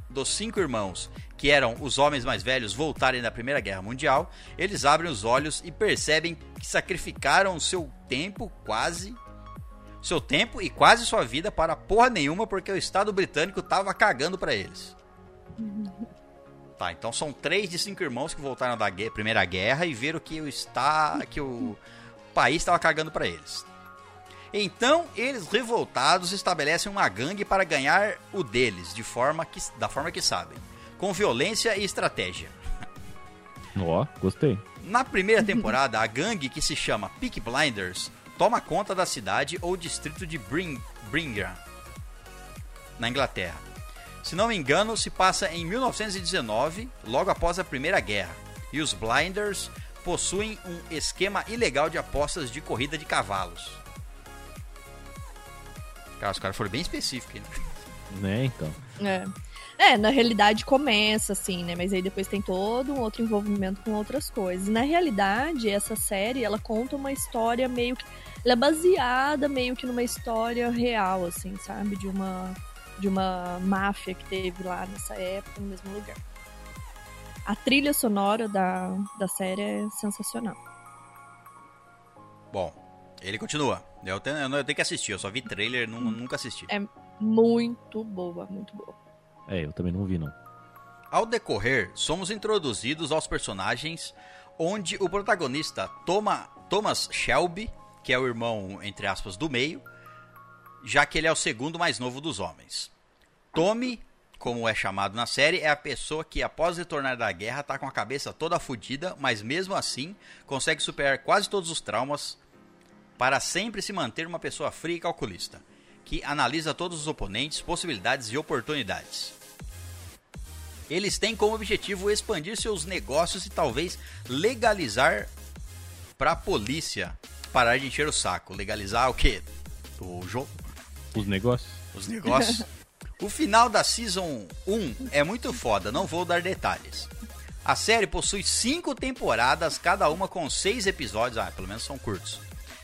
dos cinco irmãos, que eram os homens mais velhos, voltarem da Primeira Guerra Mundial, eles abrem os olhos e percebem que sacrificaram seu tempo quase seu tempo e quase sua vida para porra nenhuma porque o Estado britânico tava cagando pra eles. Tá, então são três de cinco irmãos que voltaram da gue- Primeira Guerra e viram que o, está, que o país estava cagando pra eles. Então, eles revoltados estabelecem uma gangue para ganhar o deles, de forma que, da forma que sabem, com violência e estratégia. Ó, gostei. Na primeira temporada, a gangue que se chama Peak Blinders toma conta da cidade ou distrito de Bring Brigham, na Inglaterra. Se não me engano, se passa em 1919, logo após a Primeira Guerra, e os Blinders possuem um esquema ilegal de apostas de corrida de cavalos. Cara, os caras foram bem específicos, hein? Né, então. É. É, na realidade começa assim, né? Mas aí depois tem todo um outro envolvimento com outras coisas. E na realidade, essa série, ela conta uma história meio que. Ela é baseada meio que numa história real, assim, sabe? De uma, de uma máfia que teve lá nessa época, no mesmo lugar. A trilha sonora da, da série é sensacional. Bom, ele continua. Eu tenho, eu tenho que assistir, eu só vi trailer, nunca assisti. É muito boa, muito boa. É, eu também não vi, não. Ao decorrer, somos introduzidos aos personagens onde o protagonista Toma, Thomas Shelby, que é o irmão, entre aspas, do meio, já que ele é o segundo mais novo dos homens. Tommy, como é chamado na série, é a pessoa que, após retornar da guerra, está com a cabeça toda fodida, mas mesmo assim consegue superar quase todos os traumas para sempre se manter uma pessoa fria e calculista, que analisa todos os oponentes, possibilidades e oportunidades. Eles têm como objetivo expandir seus negócios e talvez legalizar para a polícia parar de encher o saco. Legalizar o quê? O jogo? Os negócios. Os negócios. o final da Season 1 é muito foda, não vou dar detalhes. A série possui cinco temporadas, cada uma com seis episódios, ah, pelo menos são curtos,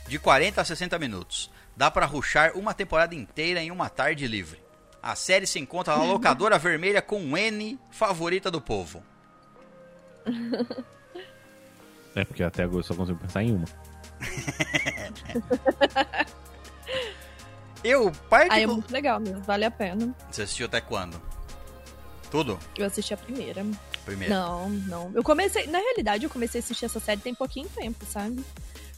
de 40 a 60 minutos. Dá para ruxar uma temporada inteira em uma tarde livre. A série se encontra na locadora vermelha com N, favorita do povo. É, porque até agora eu só consigo pensar em uma. eu, particular... Ah, é muito legal mesmo, vale a pena. Você assistiu até quando? Tudo? Eu assisti a primeira. Primeira? Não, não. Eu comecei, na realidade, eu comecei a assistir essa série tem pouquinho tempo, sabe?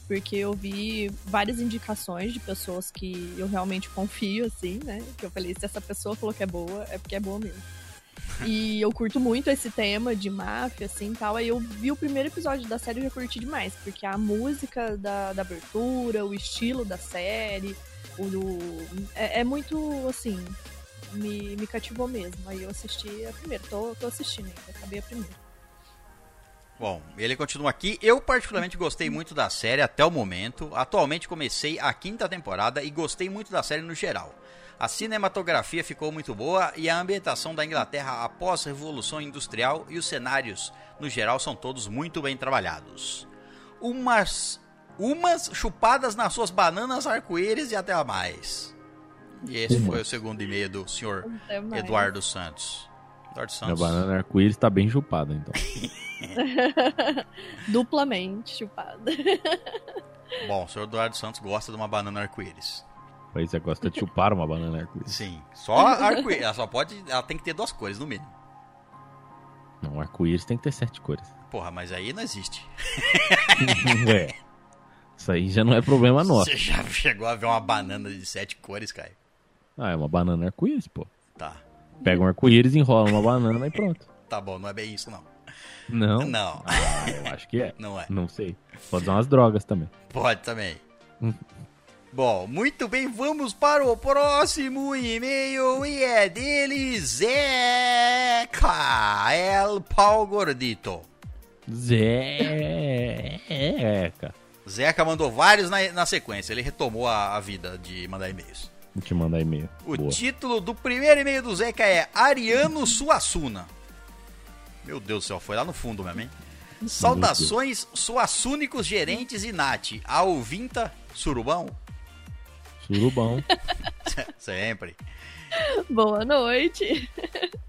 Porque eu vi várias indicações de pessoas que eu realmente confio, assim, né? Que eu falei, se essa pessoa falou que é boa, é porque é boa mesmo. E eu curto muito esse tema de máfia, assim, tal. Aí eu vi o primeiro episódio da série e já curti demais, porque a música da, da abertura, o estilo da série, o, o é, é, muito, assim, me, me cativou mesmo. Aí eu assisti a primeira, tô, tô assistindo acabei a primeira. Bom, ele continua aqui. Eu particularmente gostei muito da série até o momento. Atualmente comecei a quinta temporada e gostei muito da série no geral. A cinematografia ficou muito boa e a ambientação da Inglaterra após a Revolução Industrial e os cenários, no geral, são todos muito bem trabalhados. Umas, umas chupadas nas suas bananas arco-íris e até mais. E esse foi o segundo e-mail do senhor Eduardo Santos. Eduardo Santos. A banana arco-íris está bem chupada, então. Duplamente chupada. Bom, o senhor Eduardo Santos gosta de uma banana arco-íris. Pois é, gosta de chupar uma banana arco-íris. Sim, só arco-íris. Ela só pode. Ela tem que ter duas cores no mínimo. Não, arco-íris tem que ter sete cores. Porra, mas aí não existe. é. Isso aí já não é problema nosso. Você já chegou a ver uma banana de sete cores, Caio? Ah, é uma banana arco-íris, pô. Tá. Pega um arco-íris, enrola uma banana e pronto. Tá bom, não é bem isso, não. Não? Não. Ah, eu acho que é. Não é. Não sei. Pode usar umas drogas também. Pode também. Hum. Bom, muito bem, vamos para o próximo e-mail e é dele, Zeca El Pau Gordito. Zeca. Zeca mandou vários na, na sequência, ele retomou a, a vida de mandar e-mails. De mandar e-mail. O Boa. título do primeiro e-mail do Zeca é Ariano Suassuna. Meu Deus do céu, foi lá no fundo mesmo, hein? Saudações, suassúnicos gerentes e Nath. A ouvinta Surubão? Surubão. Sempre. Boa noite.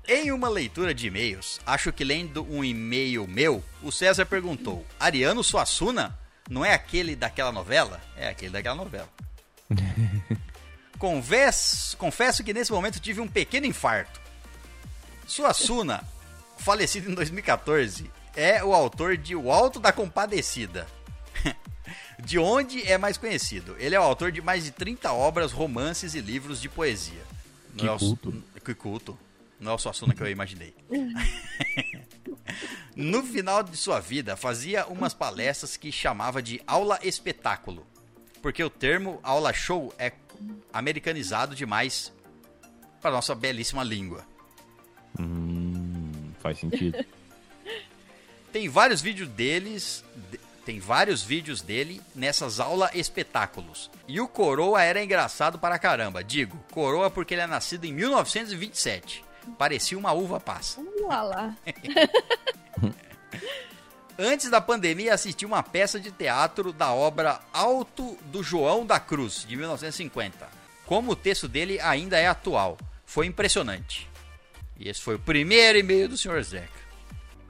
Em uma leitura de e-mails, acho que lendo um e-mail meu, o César perguntou: Ariano Suassuna? Não é aquele daquela novela? É aquele daquela novela. Converso, confesso que nesse momento tive um pequeno infarto. Suassuna falecido em 2014, é o autor de O Alto da Compadecida. de onde é mais conhecido? Ele é o autor de mais de 30 obras, romances e livros de poesia. Que Não culto. É o, que culto. Não é o Suassuna que eu imaginei. no final de sua vida, fazia umas palestras que chamava de aula espetáculo. Porque o termo aula show é americanizado demais para nossa belíssima língua. Hum faz sentido. Tem vários vídeos deles. Tem vários vídeos dele nessas aulas espetáculos. E o Coroa era engraçado para caramba. Digo, Coroa porque ele é nascido em 1927. Parecia uma uva passa. Lá. Antes da pandemia, assisti uma peça de teatro da obra Alto do João da Cruz, de 1950. Como o texto dele ainda é atual. Foi impressionante. E esse foi o primeiro e-mail do Sr. Zeca.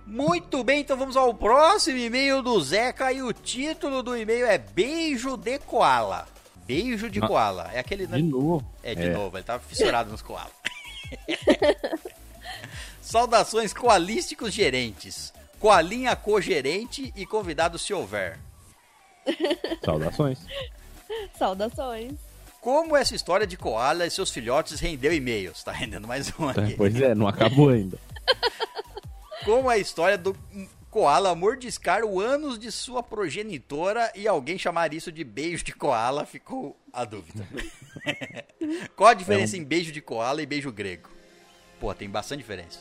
Muito bem, então vamos ao próximo e-mail do Zeca e o título do e-mail é Beijo de Koala. Beijo de Ah, Koala. É aquele. De novo. É, de novo, ele tava fissurado nos koalas. Saudações koalísticos gerentes. Koalinha co-gerente e convidado se houver. Saudações. Saudações. Como essa história de koala e seus filhotes rendeu e-mails? Tá rendendo mais um aqui. Pois é, não acabou ainda. Como a história do koala mordiscar o ânus de sua progenitora e alguém chamar isso de beijo de koala, ficou a dúvida. Qual a diferença É em beijo de koala e beijo grego? Pô, tem bastante diferença.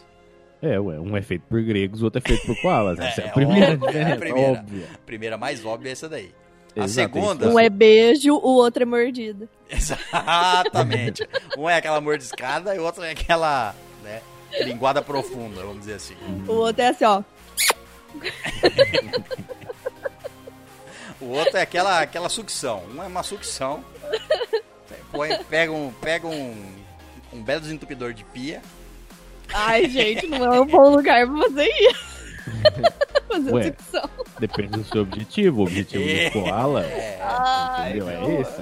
É, ué, um é feito por gregos, o outro é feito por koalas. Essa é, É, a primeira óbvio, é a primeira. óbvia. A primeira mais óbvia é essa daí. A Exato, segunda. isso Um é beijo, o outro é mordida. Exatamente. um é aquela mordiscada e o outro é aquela, né, linguada profunda, vamos dizer assim. O outro é assim, ó. O outro é aquela, aquela sucção. Um é uma sucção. Põe- pega um, pega um, um belo desentupidor de pia. Ai, gente, não é um bom lugar pra fazer isso. fazer Ué. Depende do seu objetivo. O objetivo É. do koala, Ai, entendeu? que É esse.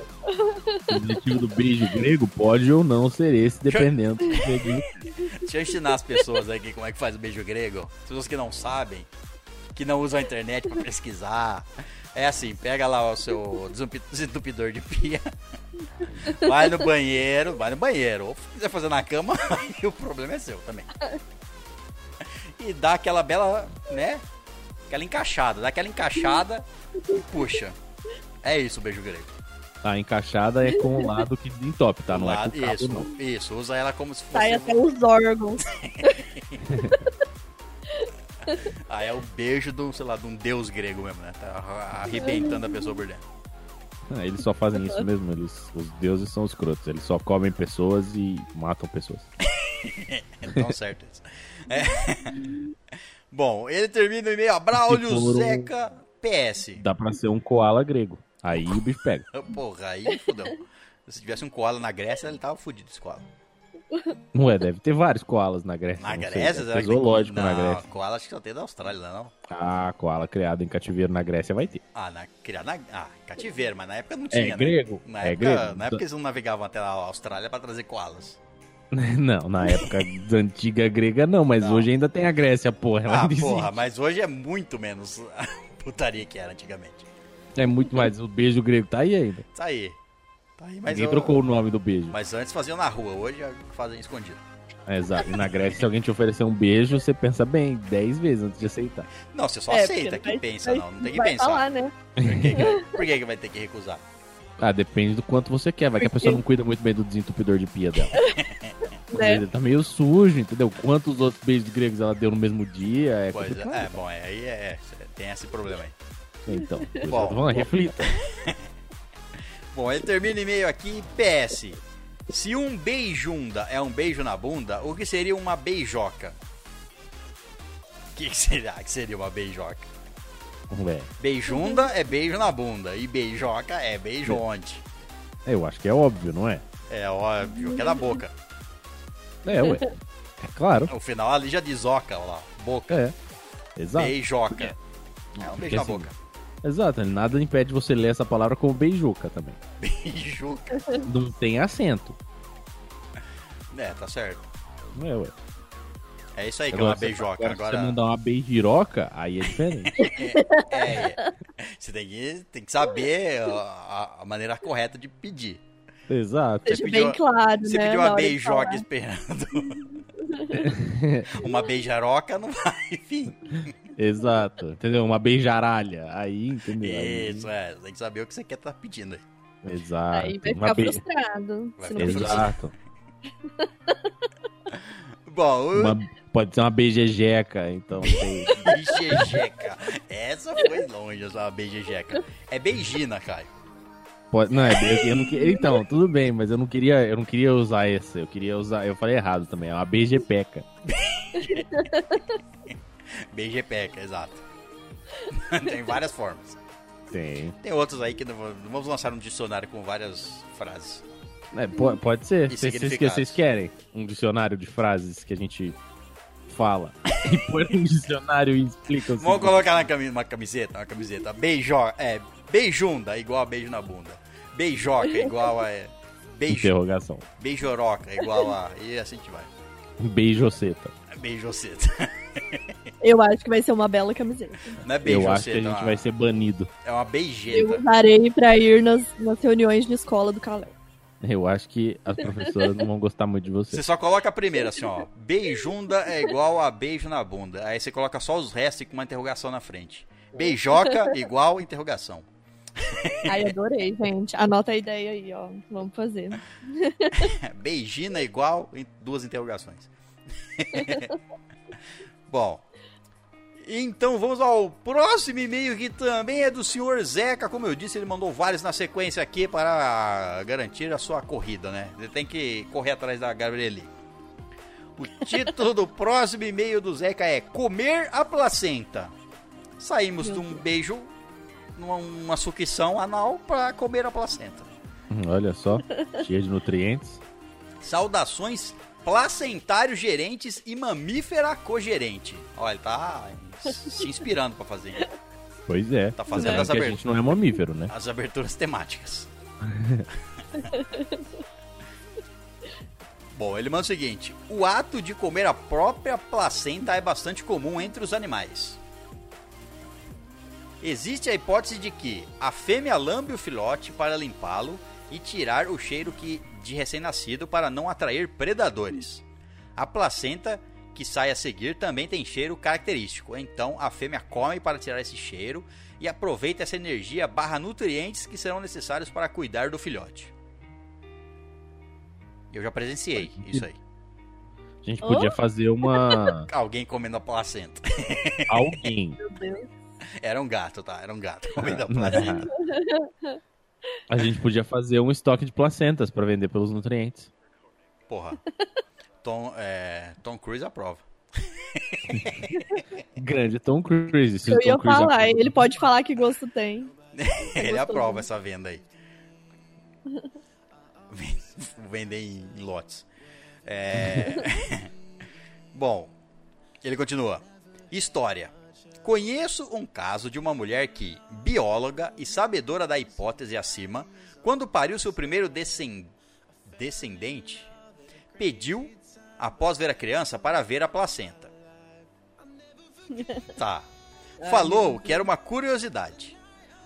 O objetivo do beijo grego pode ou não ser esse, dependendo do grego. Deixa eu ensinar as pessoas aqui como é que faz o beijo grego. Pessoas que não sabem, que não usam a internet pra pesquisar. É assim, pega lá o seu desentupi- desentupidor de pia. Vai no banheiro, vai no banheiro. Ou se quiser fazer na cama, aí o problema é seu também. E dá aquela bela, né? Aquela encaixada, dá aquela encaixada e puxa. É isso beijo grego. A encaixada é com o lado que entope, tá? Não é com Lado- o cabo, isso, não. isso, usa ela como se fosse. Sai até os órgãos. Ah, é o beijo de um, sei lá, de um deus grego mesmo, né? Tá arrebentando a pessoa por dentro. Ah, eles só fazem isso mesmo. Eles, os deuses são escrotos. Eles só comem pessoas e matam pessoas. Então, certo isso. É. Bom, ele termina o e-mail, a Braulio for Zeca PS. Dá pra ser um koala grego. Aí o bicho pega. Porra, aí fudeu. Se tivesse um koala na Grécia, ele tava fudido esse koala. Ué, deve ter vários koalas na Grécia. Na sei, Grécia? que tem- zoológico na Não, Grécia. koala acho que só tem da Austrália, não? Ah, koala criado em cativeiro na Grécia vai ter. Ah, na, criado na, ah, cativeiro, mas na época não tinha, É né? grego? Na É época, grego. Na época eles não navegavam até a Austrália pra trazer koalas. Não, na época da antiga grega não, mas Não. hoje ainda tem a Grécia, porra. Ah, porra, mas hoje é muito menos putaria que era antigamente. É muito mais. O beijo grego tá aí ainda. Tá aí. Tá aí, mas Ninguém eu- trocou o nome do beijo. Mas antes faziam na rua, hoje é fazem escondido. É, exato. E na Grécia, se alguém te oferecer um beijo, você pensa bem, 10 vezes antes de aceitar. Não, você só É, aceita porque que vai- pensa, não. Não tem que vai pensar. falar, né? Por que, que, por que que vai ter que recusar? Ah, depende do quanto você quer. Vai que a pessoa não cuida muito bem do desentupidor de pia dela. Né? ele tá meio sujo, entendeu? Quantos outros beijos gregos ela deu no mesmo dia? É Pois é, complicado. é, bom, é, aí é, tem esse problema aí. Então, Bom, é, vamos, reflita. Bom, ele termina o e-mail aqui, PS. Se um beijunda é um beijo na bunda, o que seria uma beijoca? O que, que será que seria uma beijoca? Ué, Beijunda é beijo na bunda e beijoca é beijo onde? eu acho que é óbvio, não é? É óbvio que é da boca. É, ué. É claro. O final ali já diz oca, lá, boca, É. Exato. beijoca. É um beijo na assim, boca. Exato, nada impede você ler essa palavra como beijuca também. Beijuca. Não tem acento. É, tá certo. Não é, ué. É isso aí que é uma Agora, beijoca. agora, se você Agora, mandar uma beijiroca, aí é diferente. é, é. você tem que, tem que saber a, a- maneira correta de pedir. Exato. Você pediu- bem claro, Você né? pediu uma beijoca esperando. uma beijaroca não vai, enfim. Exato. Entendeu? Uma beijaralha. Aí, entendeu? Aí- Isso, é. Tem que saber o que você quer estar pedindo aí. Exato. Aí vai Uma ficar be- frustrado. Vai ficar. Exato. Bom, Uma- Pode ser uma beijejeca, então. tem- Beijejeca. Essa foi longe, essa beijejeca. É beijina, Caio. Pode, não, é, eu, eu não então, tudo bem, mas eu não queria, eu não queria usar essa. Eu queria usar, eu falei errado também, é uma beijepeca. Beijepeca, exato. Tem várias formas. Tem. Tem outros aí que não vamos lançar um dicionário com várias frases. É, po- pode ser. E Vocês- Vocês querem um dicionário de frases que a gente fala e põe um dicionário e explica Vamos colocar na cami- uma camiseta, uma camiseta. Beijo, é, beijunda igual a beijo na bunda. Beijoca igual a é, beijo, Interrogação. beijoroca igual a e assim a gente vai. Beijoceta. Beijoceta. Eu acho que vai ser uma bela camiseta. Não é Eu beijoceta, acho que a gente é uma- vai ser banido. é uma Eu beijeta. usarei pra ir nas, nas reuniões de escola do Calé. Eu acho que as professoras não vão gostar muito de você. Você só coloca a primeira, assim, ó. Beijunda é igual a beijo na bunda. Aí você coloca só os restos com uma interrogação na frente. Beijoca igual interrogação. Ai, adorei, gente. Anota a ideia aí, ó. Vamos fazer. Beijina igual duas interrogações. Bom. Então vamos ao próximo e-mail que também é do senhor Zeca. Como eu disse, ele mandou vários na sequência aqui para garantir a sua corrida, né? Ele tem que correr atrás da Gabrieli. O título do próximo e-mail do Zeca é Comer a placenta. Saímos de um beijo, numa uma sucção anal para comer a placenta. Hum, Olha só, cheia de nutrientes. Saudações placentário gerentes e mamífera cogerente. Olha, ele tá se inspirando pra fazer Pois é. Tá fazendo as que a aberturas. gente não é mamífero, né? as aberturas temáticas. Bom, ele manda o seguinte: o ato de comer a própria placenta é bastante comum entre os animais. Existe a hipótese de que a fêmea lambe o filhote para limpá-lo e tirar o cheiro que de recém-nascido para não atrair predadores. A placenta que sai a seguir também tem cheiro característico, então a fêmea come para tirar esse cheiro e aproveita essa energia barra nutrientes que serão necessários para cuidar do filhote. Eu já presenciei isso aí. A gente podia fazer uma. Alguém comendo a placenta. Alguém. Meu Deus. Era um gato, tá? Era um gato comendo a placenta. A gente podia fazer um estoque de placentas pra vender pelos nutrientes. Porra. Tom, é, Tom Cruise aprova. Grande Tom Cruise. Se Eu Tom ia Cruise falar, aprova- ele pode falar que gosto tem. Ele gostoso. aprova essa venda aí. Vender em em lotes. É... Bom, ele continua. História. Conheço um caso de uma mulher que, bióloga e sabedora da hipótese acima, quando pariu seu primeiro descen- descendente, pediu, após ver a criança, para ver a placenta. Tá. Falou que era uma curiosidade.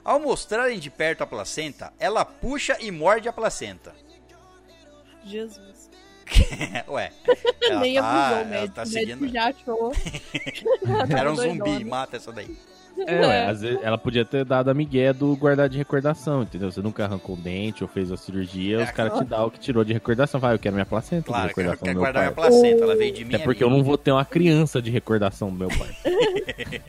Ao mostrarem de perto a placenta, ela puxa e morde a placenta. Jesus. Ué, ela Nem tá, avisou o ela médico. tá o seguindo. médico já achou. Era um zumbi, mata essa daí. É, ué, às vezes ela podia ter dado a migué do guardar de recordação, entendeu? Você nunca arrancou um dente ou fez a cirurgia, É, os caras te dão o que tirou de recordação. Vai, eu quero minha placenta de Claro, quer, recordação quer do meu guardar minha pai. placenta, ela veio de mim. Até é porque eu não vou ter uma criança de recordação do meu pai.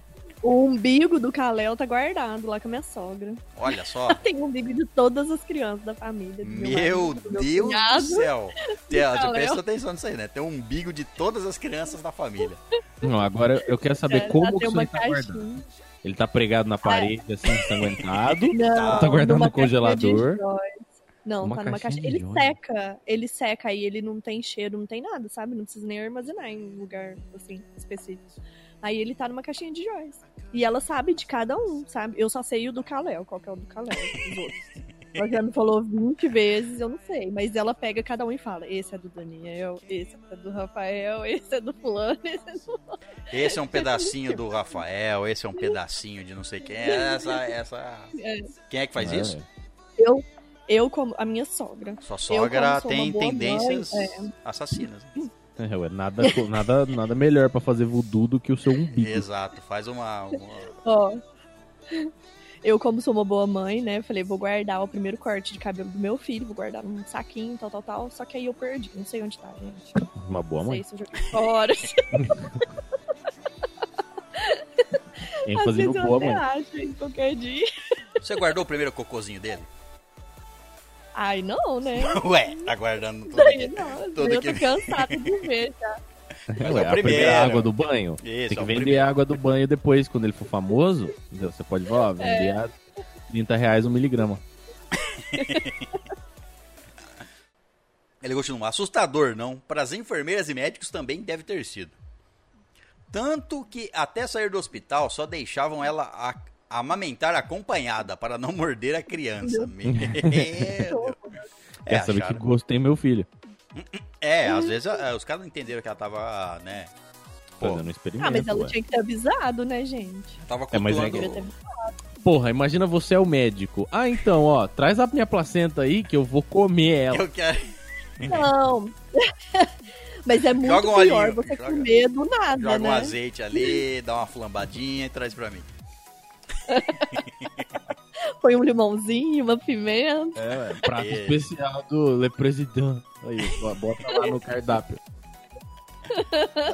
O umbigo do Kalel tá guardado lá com a minha sogra. Olha só. Tem o umbigo de todas as crianças da família. do Meu marido, do meu Deus cunhado. do céu. Já prestou atenção nisso aí, né? Tem um umbigo de todas as crianças da família. Não, agora eu quero saber É, como já que aí tá guardado. caixinha. Ele tá pregado na parede, assim, ensanguentado. Não, Tá guardado numa no congelador. Não, Uma tá numa caixa. Ele joias. seca, ele seca aí, ele não tem cheiro, não tem nada, sabe? Não precisa nem armazenar em um lugar assim específico. Aí ele tá numa caixinha de joias. E ela sabe de cada um, sabe? Eu só sei o do Kalel, qual que é o do Kalel, os outros. Ela já me falou 20 vezes, eu não sei. Mas ela pega cada um e fala: esse é do Daniel, esse é do Rafael, esse é do fulano, esse é do. Esse é um pedacinho do Rafael, esse é um pedacinho de não sei quem. Essa, essa. É. Quem é que faz É, isso? Eu, eu como a minha sogra. Sua sogra tem tendências mãe, é. assassinas. É, ué, nada, nada, nada melhor pra fazer voodoo do que o seu umbigo. Exato, faz uma. uma- Ó. Eu, como sou uma boa mãe, né? Falei, vou guardar o primeiro corte de cabelo do meu filho, vou guardar num saquinho, tal, tal, tal. Só que aí eu perdi. Não sei onde tá, gente. Uma boa Não mãe. sei se eu joguei fora. ênfase no boa, até mãe. acho, qualquer dia. Você guardou o primeiro cocôzinho dele? Ai, não, né? Ué, tá guardando tudo aqui. não, Tudo eu que- tô cansada de ver já. Mas Ué, é o a primeira primeiro. água do banho. Isso, Tem é que o vender primeiro. água do banho depois, quando ele for famoso. entendeu? Você pode falar, ó, vender É. a 30 reais um miligrama. Ele continua. Assustador, não? Para as enfermeiras e médicos também deve ter sido. Tanto que até sair do hospital só deixavam ela a- amamentar acompanhada para não morder a criança. Meu Deus. É, Quer saber acharam- que gosto tem meu filho? é, às vezes é, os caras não entenderam que ela tava, né? Pô, Fazendo um experimento. Ah, mas ela ué. tinha que ter avisado, né, gente? tava É, mas é que- Porra, imagina você é o médico. Ah, então, ó, traz a minha placenta aí que eu vou comer ela. Eu quero... Não. mas é muito Joga um pior olhinho, você joga- comer do nada, Joga um né? azeite ali, dá uma flambadinha e traz pra mim. Põe um limãozinho, uma pimenta. É, ué, prato É. especial do Le Président. Aí, bota lá no cardápio.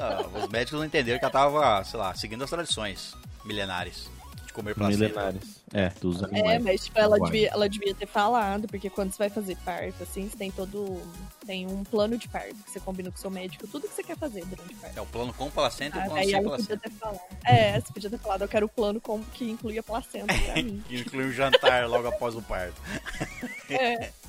Ah, os médicos não entenderam que ela tava, sei lá, seguindo as tradições milenares comer placenta. Milenares. É, dos É, animais. mas tipo, ela Uai. devia, ela devia ter falado, porque quando você vai fazer parto, assim, você tem todo. Tem um plano de parto, que você combina com o seu médico, tudo que você quer fazer durante o parto. É o plano com placenta e o Ah, plano aí sem ela placenta. podia ter falado. É, você podia ter falado, eu quero o plano com, que inclui a placenta pra mim. Que inclui um jantar logo após o parto. É.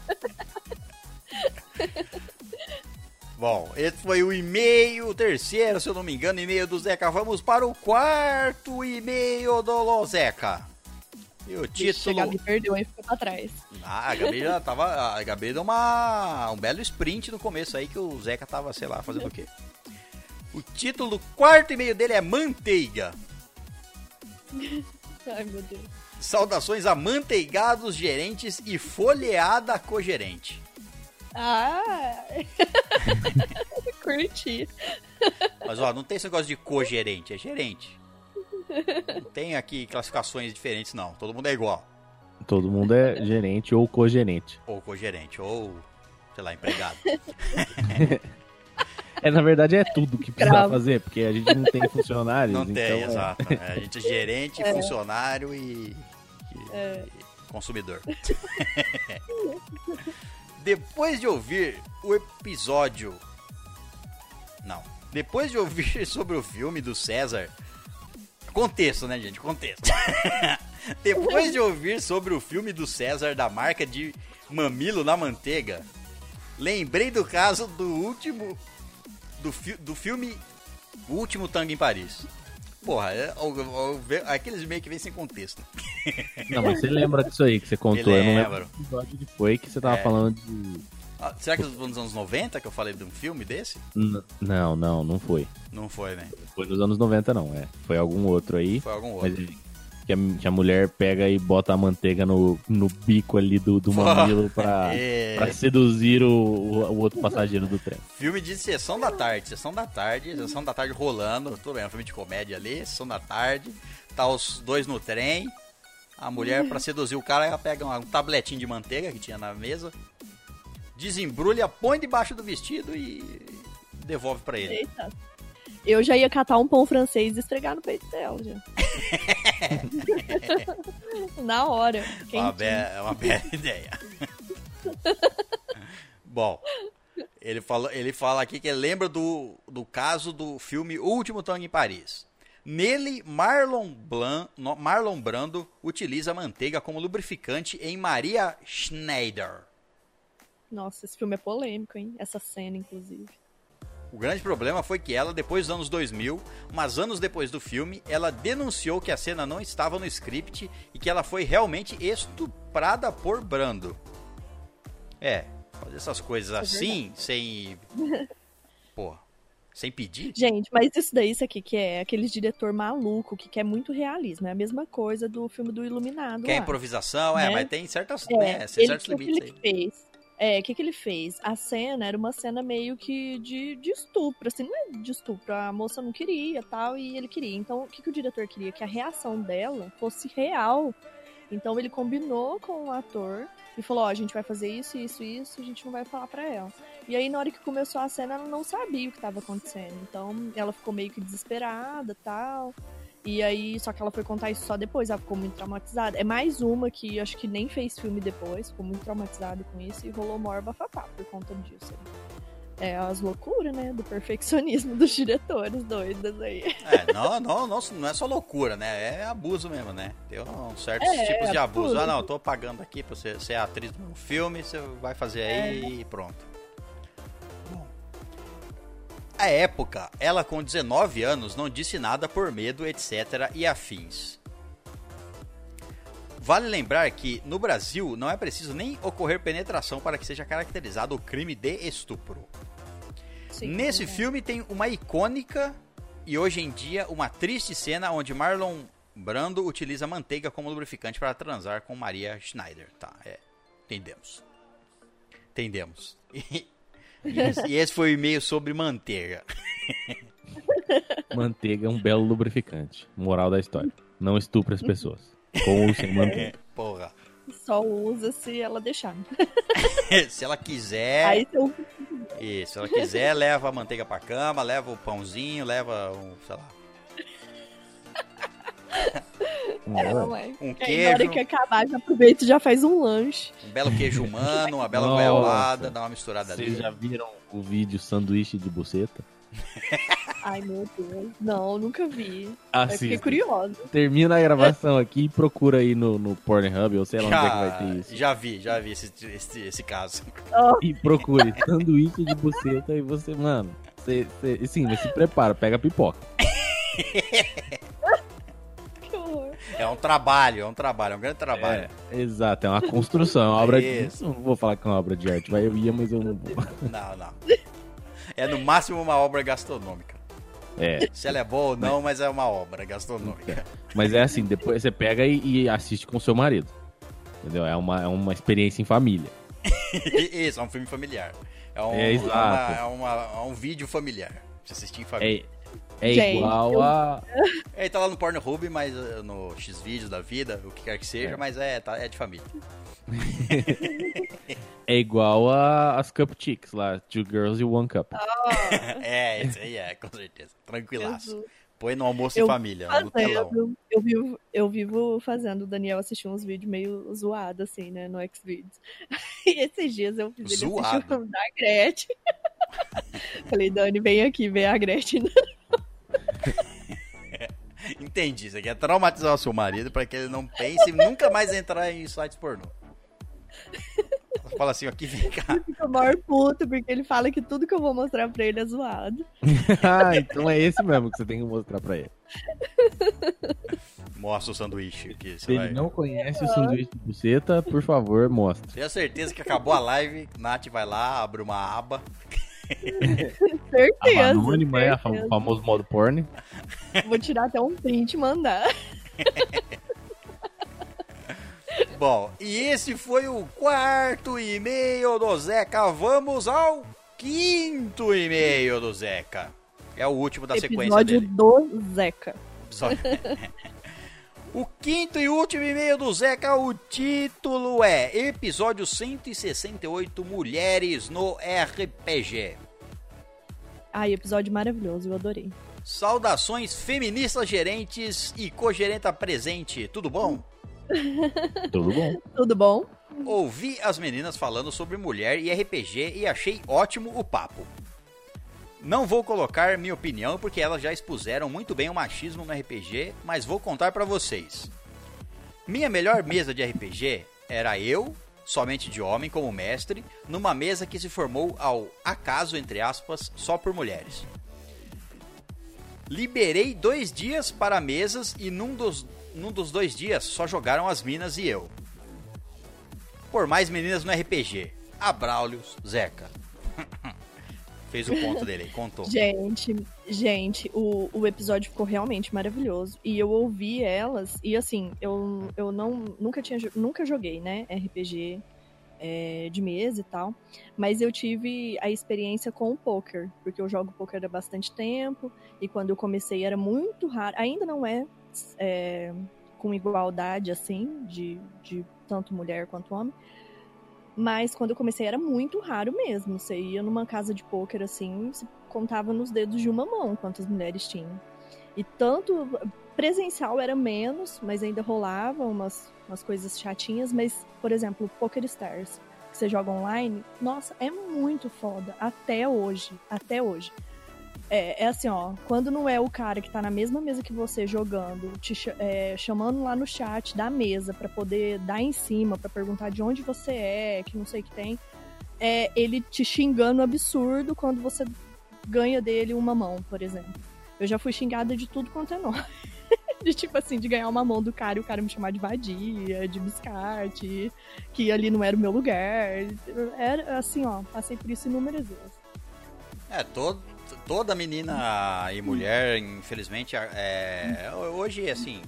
Bom, esse foi o e-mail, o terceiro, se eu não me engano, e-mail do Zeca. Vamos para o quarto e-mail do Lozeca. E o Vixe, a título. Gabi perdeu e ficou pra trás. Ah, a Gabi já tava. A Gabi deu uma, um belo sprint no começo aí que o Zeca tava, sei lá, fazendo o quê? O título do quarto e-mail dele é Manteiga. Ai, meu Deus. Saudações a manteigados gerentes e folheada cogerente. Ah! Curti. Mas ó, não tem esse negócio de cogerente, é gerente. Não tem aqui classificações diferentes, não. Todo mundo é igual. Todo mundo é gerente ou cogerente. Ou cogerente, ou, sei lá, empregado. É, na verdade, é tudo que precisa fazer, porque a gente não tem funcionários. Não então tem, é- exato. É, a gente é gerente, É. funcionário e, e- É. e consumidor. Depois de ouvir o episódio. Não. Depois de ouvir sobre o filme do César. Contexto, né, gente? Contexto. Depois de ouvir sobre o filme do César da marca de mamilo na manteiga, lembrei do caso do último. Do, fi- do filme O Último Tango em Paris. Porra, é, o- o- aqueles meio que vem sem contexto. Não, mas você lembra disso aí que você contou. Me Eu não lembro que episódio que foi que você tava É. falando de. Ah, será que foi nos anos 90 que eu falei de um filme desse? N- Não, não, não foi. Não foi, né? Foi nos anos 90, não. É. Foi algum outro aí. Foi algum Mas outro. Que a, que a mulher pega e bota a manteiga no, no bico ali do, do mamilo pra, É. pra seduzir o, o, o outro passageiro do trem. Filme de sessão da tarde, sessão da tarde, sessão da tarde rolando, tudo bem, é um filme de comédia ali, sessão da tarde, tá os dois no trem, a mulher pra seduzir o cara, ela pega um tabletinho de manteiga que tinha na mesa, desembrulha, põe debaixo do vestido e devolve pra ele. Eita. Eu já ia catar um pão francês e esfregar no peito dela, já. Na hora. Uma Quentinho. be- É uma bela ideia. Bom, ele fala, ele fala aqui que lembra do, do caso do filme O Último Tango em Paris. Nele, Marlon, Blan, no- Marlon Brando utiliza manteiga como lubrificante em Maria Schneider. Nossa, esse filme é polêmico, hein? Essa cena, inclusive. O grande problema foi que ela, depois dos anos 2000, mas anos depois do filme, ela denunciou que a cena não estava no script e que ela foi realmente estuprada por Brando. É, fazer essas coisas é assim, sem. Pô, sem pedir? Gente, mas isso daí, isso aqui, que é aquele diretor maluco que quer muito realismo. É a mesma coisa do filme do Iluminado. Quer improvisação? É, Né? mas tem certas, É, né, certos o que limites ele aí. fez? É, o que, que ele fez? A cena era uma cena meio que de, de estupro, assim, não é de estupro, a moça não queria tal, e ele queria. Então, o que, que o diretor queria? Que a reação dela fosse real. Então, ele combinou com o ator e falou: Ó, a gente vai fazer isso, isso, isso, a gente não vai falar pra ela. E aí, na hora que começou a cena, ela não sabia o que estava acontecendo. Então, ela ficou meio que desesperada tal. E aí, só que ela foi contar isso só depois, ela ficou muito traumatizada. É mais uma que acho que nem fez filme depois, ficou muito traumatizada com isso e rolou maior bafafá por conta disso. É as loucuras, né? Do perfeccionismo dos diretores doidas aí. É, não, não, não, não é só loucura, né? É abuso mesmo, né? Tem um certos É, tipos de é abuso. abuso. Ah, não, eu tô pagando aqui pra você ser atriz do meu filme, você vai fazer aí É. e pronto. A época, ela com 19 anos não disse nada por medo, etc. e afins. Vale lembrar que no Brasil não é preciso nem ocorrer penetração para que seja caracterizado o crime de estupro. Sim, Nesse é. filme tem uma icônica e hoje em dia uma triste cena onde Marlon Brando utiliza manteiga como lubrificante para transar com Maria Schneider. Tá, é. Entendemos. Entendemos. E, e esse foi o e-mail sobre manteiga. Manteiga é um belo lubrificante. Moral da história. Não estupre as pessoas. Com ou sem manteiga. Porra. Só usa se ela deixar. Se ela quiser. Aí eu Isso, se ela quiser, leva a manteiga pra cama, leva o pãozinho, leva um, sei lá, não é. um Aí na hora queijo, que acabar, já aproveita e já faz um lanche. um belo queijo humano, uma bela goiabada, dá uma misturada ali. Vocês já viram o vídeo sanduíche de buceta? Ai, meu Deus. Não, nunca vi. Eu fiquei Assista. curiosa. Termina a gravação aqui e procura aí no, no Pornhub ou sei lá onde é que vai ter isso. já vi, já vi esse, esse, esse caso. E procure sanduíche de buceta e você, mano, você, você, sim, mas se prepara, pega a pipoca. É um trabalho, é um trabalho, é um grande trabalho. É, exato, é uma construção, é uma obra Isso. de. Não vou falar que é uma obra de arte, vai, eu ia, mas eu não vou. Não, não. É no máximo uma obra gastronômica. É, Se ela é boa ou não, mas é uma obra gastronômica. mas é assim, depois você pega e, e assiste com seu marido. Entendeu? É uma, é uma experiência em família. Isso, é um filme familiar. É um, É, exato. uma- é uma- é um vídeo familiar. Você assistir em família. É, é Gente, igual a. Ele tá lá no Pornhub, mas uh, no X-Vídeos da vida, o que quer que seja, É. mas é, tá, é de família. É igual a, as Cup Chicks lá, Two Girls e One Cup. é, isso aí é, com certeza. Tranquilaço. Jesus. Põe no almoço Eu em família, no telão. Eu, vivo, eu vivo fazendo o Daniel assistir uns vídeos meio zoados, assim, né, no Xvideos. E esses dias eu fiz ele Zoado? assistir o da Gretchen. Falei, Dani, vem aqui ver a Gretchen. Entendi, aqui é traumatizar o seu marido pra que ele não pense em nunca mais entrar em sites pornô. Fala assim, ó, aqui vem cá. Fica o maior puto, porque ele fala que tudo que eu vou mostrar pra ele é zoado. ah, então é esse mesmo que você tem que mostrar pra ele. Mostra o sanduíche aqui. Se Você ele vai... não conhece o sanduíche de buceta, por favor, mostre. Tenho certeza que acabou a live, Nath vai lá, abre uma aba. A Certeza. anônima é certeza. famoso modo porn. Vou tirar até um print e mandar. Bom, e esse foi o quarto e-mail do Zeca. Vamos ao quinto e-mail do Zeca. É o último da sequência Episódio dele. do Zeca. Episódio- o quinto e último e-mail do Zeca, o título é Episódio 168 Mulheres no RPG. Ai, episódio maravilhoso, eu adorei. Saudações feministas gerentes e cogerenta presente, tudo bom? Tudo bom. Tudo bom? Ouvi as meninas falando sobre mulher e RPG e achei ótimo o papo. Não vou colocar minha opinião porque elas já expuseram muito bem o machismo no RPG, mas vou contar pra vocês. Minha melhor mesa de RPG era eu, somente de homem como mestre, numa mesa que se formou ao acaso, entre aspas, só por mulheres. Liberei dois dias para mesas e num dos, num dos dois dias só jogaram as minas e eu. Por mais meninas no RPG. Abraulios Zeca. Fez o ponto dele contou. Gente, gente, o, o episódio ficou realmente maravilhoso. E eu ouvi elas, e assim, eu, eu não, nunca tinha nunca joguei, né? RPG é, de mesa e tal. Mas eu tive a experiência com o poker, porque eu jogo poker há bastante tempo, e quando eu comecei era muito raro, ainda não é, é, com igualdade, assim, de, de tanto mulher quanto homem. Mas quando eu comecei era muito raro mesmo. Você ia numa casa de pôquer assim, contava nos dedos de uma mão quantas mulheres tinham. E tanto presencial era menos, mas ainda rolava umas, umas coisas chatinhas, mas, por exemplo, Poker Stars, que você joga online, nossa, é muito foda, até hoje, até hoje. É, é, assim, ó, quando não é o cara que tá na mesma mesa que você jogando, te é, chamando lá no chat da mesa para poder dar em cima, para perguntar de onde você é, que não sei o que tem, é ele te xingando absurdo quando você ganha dele uma mão, por exemplo. Eu já fui xingada de tudo quanto é nome. de tipo assim, de ganhar uma mão do cara e o cara me chamar de vadia, de biscate, que ali não era o meu lugar. Era assim, ó, passei por isso inúmeras vezes. É, todo, toda menina e mulher, infelizmente, é, hoje, assim,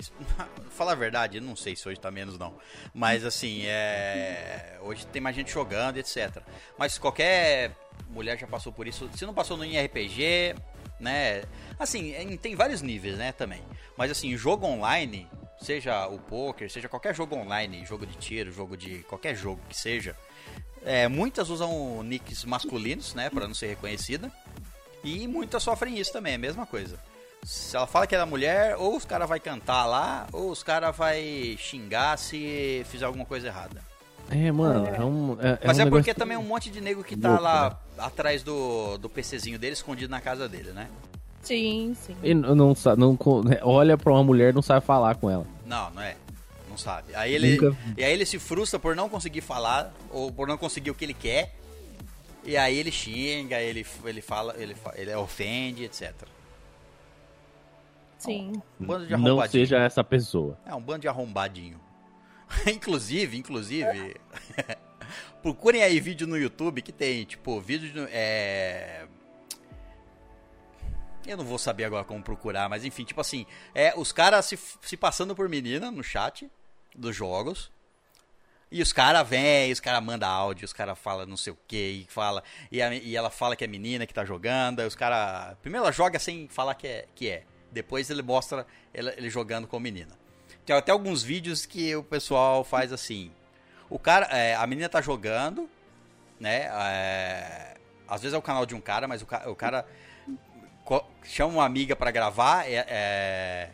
falar a verdade, não sei se hoje tá menos não, mas assim, é, hoje tem mais gente jogando, etc. Mas qualquer mulher já passou por isso, se não passou no RPG, né? Assim, tem vários níveis, né, também. Mas assim, jogo online, seja o poker, seja qualquer jogo online, jogo de tiro, jogo de qualquer jogo que seja, é, muitas usam nicks masculinos, né, para não ser reconhecida. E muitas sofrem isso também, é a mesma coisa. Se ela fala que é da mulher, ou os caras vai cantar lá, ou os caras vai xingar se fizer alguma coisa errada. É, mano, é, um. É, Mas é, um é porque também é um monte de nego que tá louco, lá né? atrás do, do PCzinho dele, escondido na casa dele, né? Sim, sim. E não, não, não olha pra uma mulher não sabe falar com ela. Não, não é. Não sabe. Aí ele, Nunca... E aí ele se frustra por não conseguir falar, ou por não conseguir o que ele quer. E aí ele xinga, ele, ele fala, ele, ele ofende, etc. Sim. Um bando de arrombadinho. Não seja essa pessoa. É, um bando de arrombadinho. inclusive, inclusive, procurem aí vídeo no YouTube que tem, tipo, vídeo de, é... Eu não vou saber agora como procurar, mas enfim, tipo assim, é os caras se, se passando por menina no chat dos jogos. E os caras vêm, os caras mandam áudio, os caras falam não sei o que, e, fala, e, e ela fala que é menina que tá jogando, os caras. Primeiro ela joga sem falar que é. Que é. Depois ele mostra ele, ele jogando com a menina. Tem até alguns vídeos que o pessoal faz assim. O cara, é, a menina tá jogando, né? É, às vezes é o canal de um cara, mas o, o cara chama uma amiga para gravar. É, é,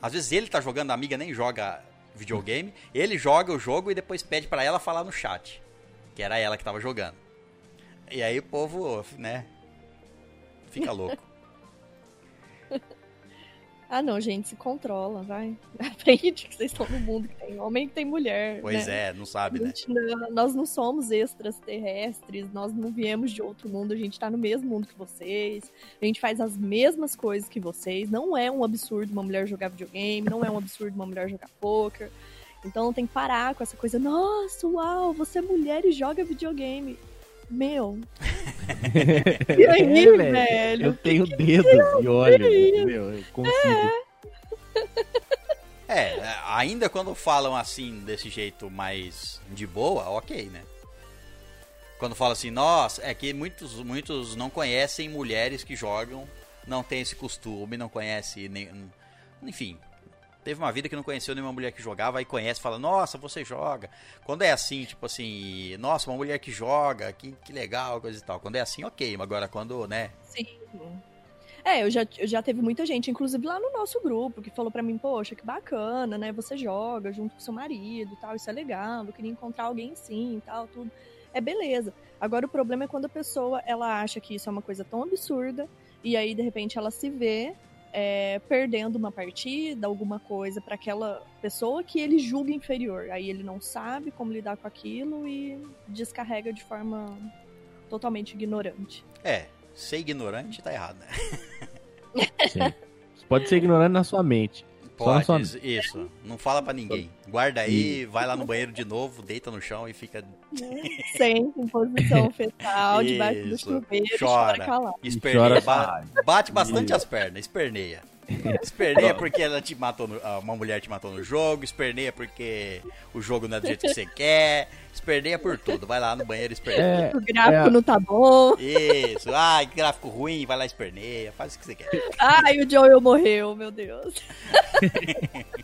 às vezes ele tá jogando, a amiga nem joga videogame. Ele joga o jogo e depois pede para ela falar no chat, que era ela que tava jogando. E aí o povo, né? Fica louco. Ah, não, gente, se controla, vai. Aprende que vocês estão no mundo que tem homem e que tem mulher. Pois né? é, não sabe, né? Não, nós não somos extraterrestres, nós não viemos de outro mundo, a gente tá no mesmo mundo que vocês, a gente faz as mesmas coisas que vocês. Não é um absurdo uma mulher jogar videogame, não é um absurdo uma mulher jogar poker. Então tem que parar com essa coisa, nossa, uau, você é mulher e joga videogame. Meu. e aí, é, velho? Eu tenho que dedos que e olho, meu, eu consigo. É. é, ainda quando falam assim, desse jeito mais de boa, ok, né? Quando falam assim, nossa, é que muitos, muitos não conhecem mulheres que jogam, não tem esse costume, não conhece nem. Enfim, teve uma vida que não conheceu nenhuma mulher que jogava e conhece fala, nossa, você joga. Quando é assim, tipo assim, nossa, uma mulher que joga, que, que legal, coisa e tal. Quando é assim, ok, mas agora quando, né? Sim. É, eu já, eu já teve muita gente, inclusive lá no nosso grupo, que falou para mim, poxa, que bacana, né? Você joga junto com seu marido tal, isso é legal, eu queria encontrar alguém sim e tal, tudo. É beleza. Agora o problema é quando a pessoa, ela acha que isso é uma coisa tão absurda, e aí, de repente, ela se vê é, perdendo uma partida, alguma coisa para aquela pessoa que ele julga inferior. Aí ele não sabe como lidar com aquilo e descarrega de forma totalmente ignorante. É, ser ignorante tá errado, né? Sim. Você pode ser ignorante na sua mente. Pode, isso. Não fala para ninguém. Guarda aí, vai lá no banheiro de novo, deita no chão e fica. Sempre em posição fetal, debaixo do chuveiro, chora. chora Esperneia. Chora, bate bastante as pernas, esperneia. Esperneia porque ela te matou no, uma mulher te matou no jogo, esperneia porque o jogo não é do jeito que você quer, esperneia por tudo. Vai lá no banheiro esperneia. É, o gráfico é... não tá bom. Isso. Ai, que gráfico ruim, vai lá esperneia, faz o que você quer. Ai, o Joel morreu, meu Deus.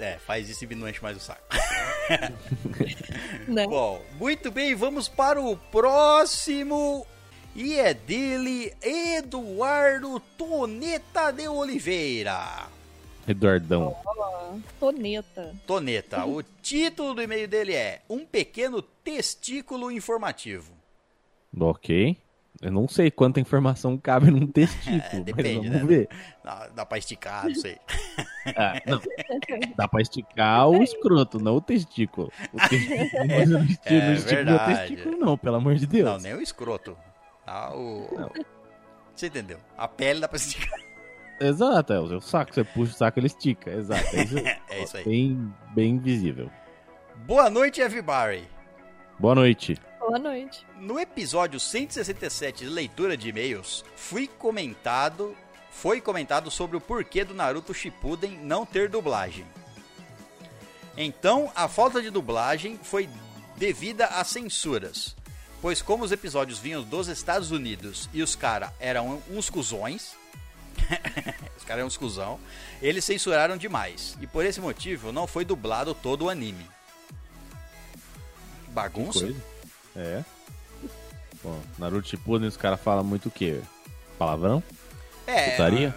É, faz isso e não enche mais o saco. Né? Bom, muito bem, vamos para o próximo E é dele, Eduardo Toneta de Oliveira. Eduardão. Toneta. Toneta, o título do e-mail dele é Um Pequeno Testículo Informativo. Ok. Eu não sei quanta informação cabe num testículo, É, depende, mas né? vamos ver. Dá, dá pra esticar, não sei. Ah, não. Dá pra esticar o escroto, não o testículo. O testículo eu não esti- É não verdade. testículo, não, pelo amor de Deus. Não, nem o escroto. Tá, o... Você entendeu? A pele dá pra esticar. Exato, é o seu saco. Você puxa o saco, ele estica. Exato. É isso, É isso aí. Bem, bem visível. Boa noite, everybody. Boa noite. Boa noite. No episódio 167 de leitura de e-mails, fui comentado, foi comentado sobre o porquê do Naruto Shippuden não ter dublagem. Então, a falta de dublagem foi devida a censuras, pois como os episódios vinham dos Estados Unidos e os caras eram uns cuzões, os caras eram uns cuzão, eles censuraram demais, e por esse motivo não foi dublado todo o anime. Bagunça? É. Bom, Naruto Shippuden, os caras falam muito o quê? Palavrão? É, Putaria?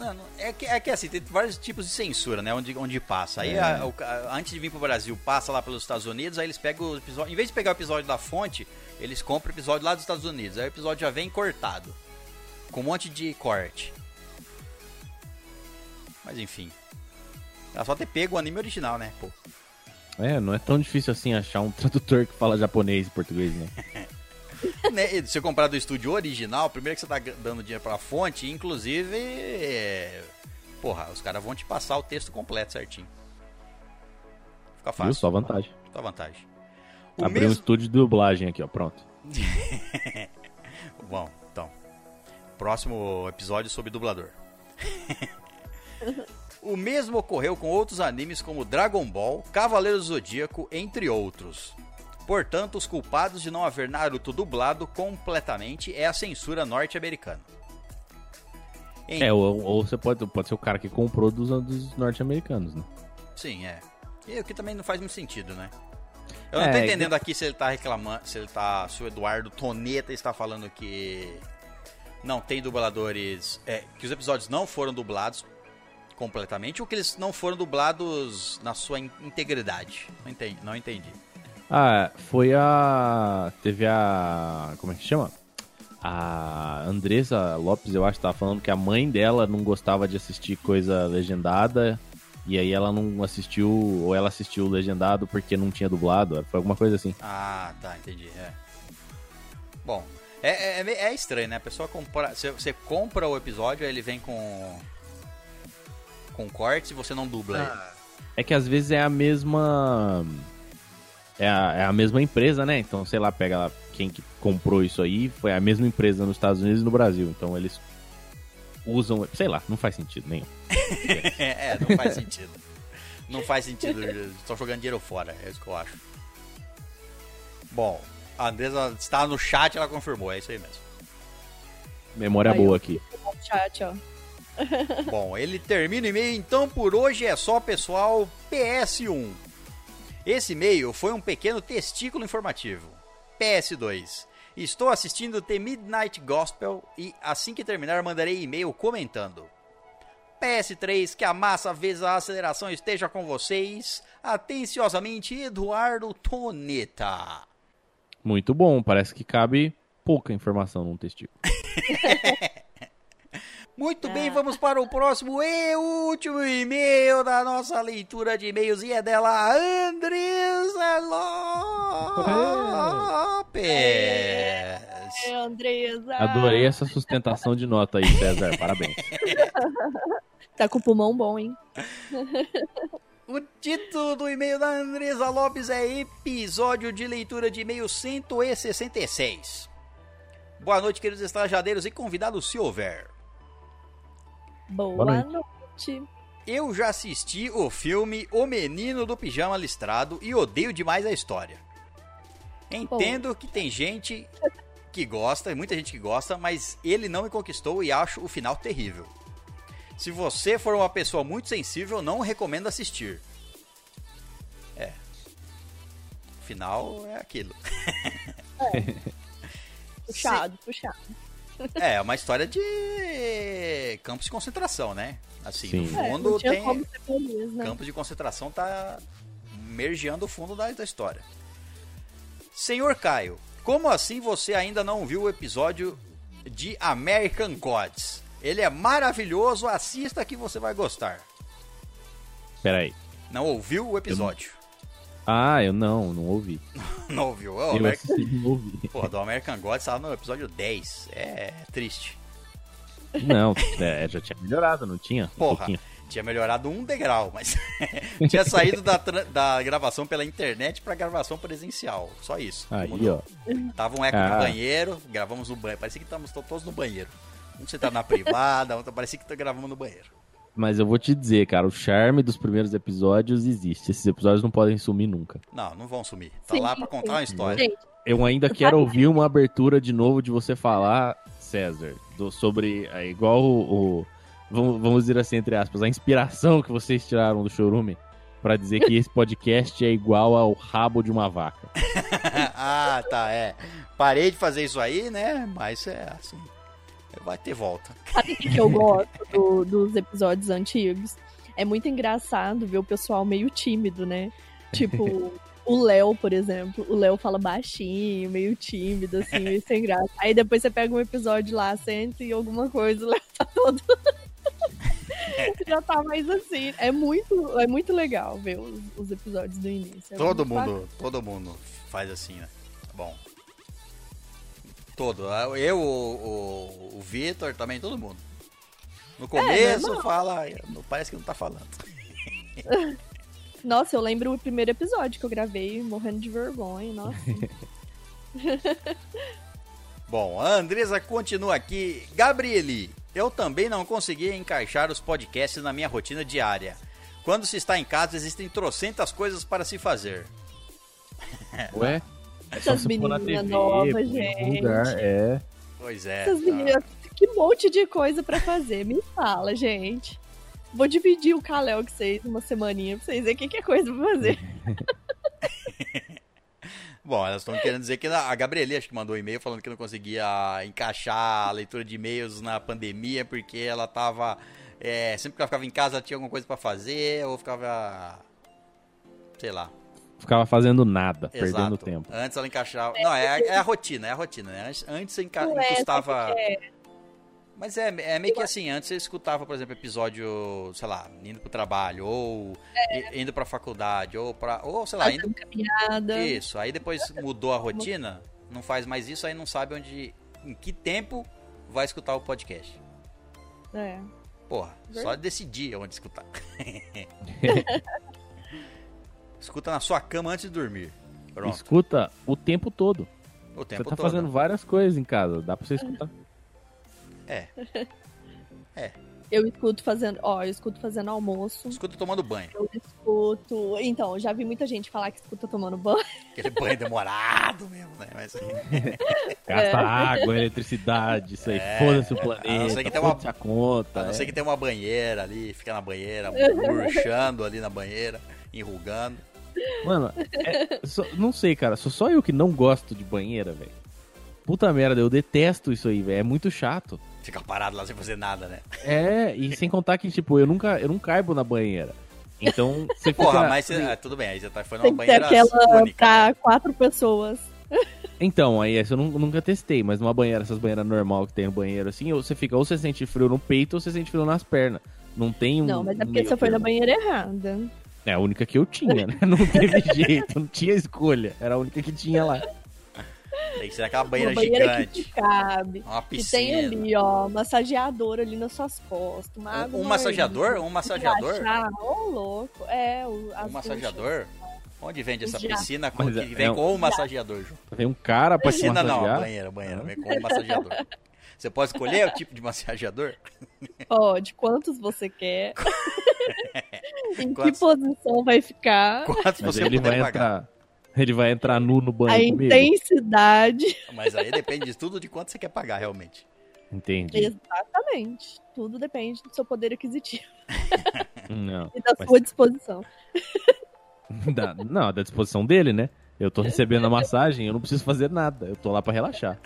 Não, é, que, é que assim, tem vários tipos de censura, né? Onde, onde passa. Aí, É. a- ca- antes de vir pro Brasil, passa lá pelos Estados Unidos, aí eles pegam o episódio. Em vez de pegar o episódio da fonte, eles compram o episódio lá dos Estados Unidos. Aí o episódio já vem cortado. Com um monte de corte. Mas enfim. Era só ter pego o anime original, né? Pô. É, não é tão difícil assim achar um tradutor que fala japonês e português, né? Né, e Se você comprar do estúdio original, primeiro que você tá dando dinheiro pra fonte, inclusive. é, Porra, os caras vão te passar o texto completo certinho. Fica Viu? fácil. Só vantagem. Só vantagem. O Abrir um mesmo... estúdio de dublagem aqui, ó. Pronto. Bom, então. Próximo episódio sobre dublador. o mesmo ocorreu com outros animes como Dragon Ball, Cavaleiro do Zodíaco, entre outros. Portanto, os culpados de não haver Naruto dublado completamente é a censura norte-americana. Em- É, ou, ou você pode, pode ser o cara que comprou dos, dos norte-americanos, né? Sim, é. E o que também não faz muito sentido, né? Eu não É, tô entendendo aqui se ele tá reclamando, se ele tá. Se o Eduardo Toneta está falando que não tem dubladores. É, que os episódios não foram dublados completamente ou que eles não foram dublados na sua in- integridade. Não entendi. Não entendi. Ah, foi a. Teve a. Como é que chama? A Andressa Lopes, eu acho, tava falando que a mãe dela não gostava de assistir coisa legendada. E aí ela não assistiu, ou ela assistiu legendado porque não tinha dublado. Foi alguma coisa assim. Ah, tá, entendi. É. Bom, é, é, é estranho, né? A pessoa compra. Você, você compra o episódio, aí ele vem com. com cortes e você não dubla ele. É que às vezes é a mesma. É a, é a mesma empresa, né? Então, sei lá, pega lá quem que comprou isso aí, foi a mesma empresa nos Estados Unidos e no Brasil. Então eles usam. Sei lá, não faz sentido nenhum. É, não faz sentido. Não faz sentido. Estão jogando dinheiro fora, é isso que eu acho. Bom, a Andresa está no chat, ela confirmou, é isso aí mesmo. Memória Aí, boa aqui. Chat, ó. Bom, ele termina o e-mail, então por hoje é só, pessoal. PS1. Esse e-mail foi um pequeno testículo informativo. PS2. Estou assistindo The Midnight Gospel e assim que terminar mandarei e-mail comentando. PS3, que a massa vezes a aceleração esteja com vocês. Atenciosamente, Eduardo Toneta. Muito bom, parece que cabe pouca informação num testículo. Muito bem, vamos para o próximo e último e-mail da nossa leitura de e-mails e é dela Andresa Lopes. É, Andresa. Adorei essa sustentação de nota aí, César. Parabéns. Tá com o pulmão bom, hein? O título do e-mail da Andresa Lopes é Episódio de Leitura de E-mail 166. Boa noite, queridos estajadeiros e convidados, se houver. Boa, Boa noite. Eu já assisti o filme O Menino do Pijama Listrado e odeio demais a história. Entendo que tem gente que gosta, muita gente que gosta, mas ele não me conquistou e acho o final terrível. Se você for uma pessoa muito sensível, não recomendo assistir. É. O final é aquilo. O Puxado, puxado. É, uma história de campos de concentração, né? Assim, Sim. no É, fundo tinha tem. feliz, né? Campos de concentração tá mergeando o fundo da, da história. Senhor Caio, como assim você ainda não viu o episódio de American Gods? Ele é maravilhoso, assista que você vai gostar. Peraí. Não ouviu o episódio? Ah, eu não, não ouvi. Não ouviu? Ô, eu American... não ouvi. Pô, do American Gods tava no episódio 10. É triste. Não, é, já tinha melhorado, não tinha? Um Porra. pouquinho. Tinha melhorado um degrau, mas tinha saído da, da gravação pela internet pra gravação presencial. Só isso. Aí, ó. Tava um eco Ah. no banheiro, gravamos no banheiro. Parecia que estamos todos no banheiro. Um sentado na privada, outro parecia que gravamos no banheiro. Mas eu vou te dizer, cara, o charme dos primeiros episódios existe. Esses episódios não podem sumir nunca. Não, não vão sumir. Tá Sim, lá pra contar uma sim. história. Gente, Eu ainda quero ouvir uma abertura de novo de você falar, César, do- sobre é, igual o, o- vamos, vamos dizer assim entre aspas, a inspiração que vocês tiraram do Chorume pra dizer que esse podcast é igual ao rabo de uma vaca. ah, tá, é. Parei de fazer isso aí, né? Mas é assim. Vai ter volta. Sabe o que, que eu gosto do- dos episódios antigos? É muito engraçado ver o pessoal meio tímido, né? Tipo, o Léo, por exemplo. O Léo fala baixinho, meio tímido, assim, meio sem graça. Aí depois você pega um episódio lá, senta e alguma coisa, o Léo tá todo. Já tá mais assim. É muito, é muito legal ver os, os episódios do início. É Todo muito bacana. mundo, todo mundo faz assim, né? Bom. Todo. Eu, o, o, o Vitor também, todo mundo. No começo normal. fala, parece que não tá falando. Nossa, eu lembro o primeiro episódio que eu gravei, morrendo de vergonha, nossa. Bom, a Andresa continua aqui. Gabriele, eu também não consegui encaixar os podcasts na minha rotina diária. Quando se está em casa, existem trocentas coisas para se fazer. Ué? Essas meninas TV, novas, gente. lugar, é. Pois é. Essas tá. meninas, que monte de coisa pra fazer. Me fala, gente. Vou dividir o Kalel com vocês uma semaninha pra vocês verem o que, que é coisa pra fazer. Bom, elas estão querendo dizer que a Gabriele acho que mandou um e-mail falando que não conseguia encaixar a leitura de e-mails na pandemia porque ela tava. é, sempre que ela ficava em casa ela tinha alguma coisa para fazer ou ficava. Sei lá. Ficava fazendo nada, Exato. perdendo tempo. Antes ela encaixava. Não, é, a- é a rotina, é a rotina, né? Antes, antes você enca... É, encostava. é? Mas é, é meio que assim, antes você escutava, por exemplo, episódio, sei lá, indo pro trabalho, ou i- indo pra faculdade, ou pra. Ou, sei lá, indo caminhada. Isso, aí depois mudou a rotina, não faz mais isso, aí não sabe onde, em que tempo vai escutar o podcast. É. Porra, só decidir onde escutar. Escuta na sua cama antes de dormir. Pronto, Escuta o tempo todo. o tempo você tá todo. fazendo várias coisas em casa, dá pra você escutar. É, Eu escuto fazendo. Ó, eu escuto fazendo almoço. escuta tomando banho. Eu escuto. Então, já vi muita gente falar que escuta tomando banho. Aquele banho demorado mesmo, né? Mas, Gasta É. água, eletricidade, isso aí, É, foda-se o a não planeta, ser que tenha uma- foda-se a conta. a não é. ser que tenha uma banheira ali, fica na banheira, murchando ali na banheira, enrugando. Mano, é- só- não sei, cara, sou só eu que não gosto de banheira, velho. Puta merda, eu detesto isso aí, velho, é muito chato. Fica parado lá sem fazer nada, né? É, e sem contar que, tipo, eu nunca, eu não caibo na banheira. Então, você fica... Porra, mas você- ah, tudo bem, aí você tá, foi numa Tem que ter banheira aquela única. pra né? quatro pessoas. Então, aí essa eu nu- nunca testei, mas numa banheira, essas banheiras normal que tem no banheiro, assim, ou você fica, ou você sente frio no peito, ou você sente frio nas pernas. Não tem um... Não, mas é porque você foi na banheira errada. É a única que eu tinha, né? Não teve jeito, não tinha escolha. Era a única que tinha lá. Tem que ser aquela banheira, uma banheira gigante. que cabe. Uma piscina. tem ali, ó, massageador ali nas suas costas. Uma Um, um massageador? Um massageador? Ô, louco. É, o, as Um massageador? Onde vende essa Já. piscina com, que é- vem é um- com o massageador junto? Vem um cara pra te Piscina não, massagear. banheira, banheira, vem com o massageador. Você pode escolher o tipo de massageador? Pode, quantos você quer. em que Quantos? posição vai ficar. Quanto Mas você ele vai pagar. entrar. Ele vai entrar nu no A banheiro comigo. intensidade. Mas aí depende de tudo de quanto você quer pagar, realmente. Entendi. Exatamente. Tudo depende do seu poder aquisitivo Não. e da Mas- sua disposição. Da, não, da disposição dele, né? Eu tô recebendo a massagem, eu não preciso fazer nada. Eu tô lá pra relaxar.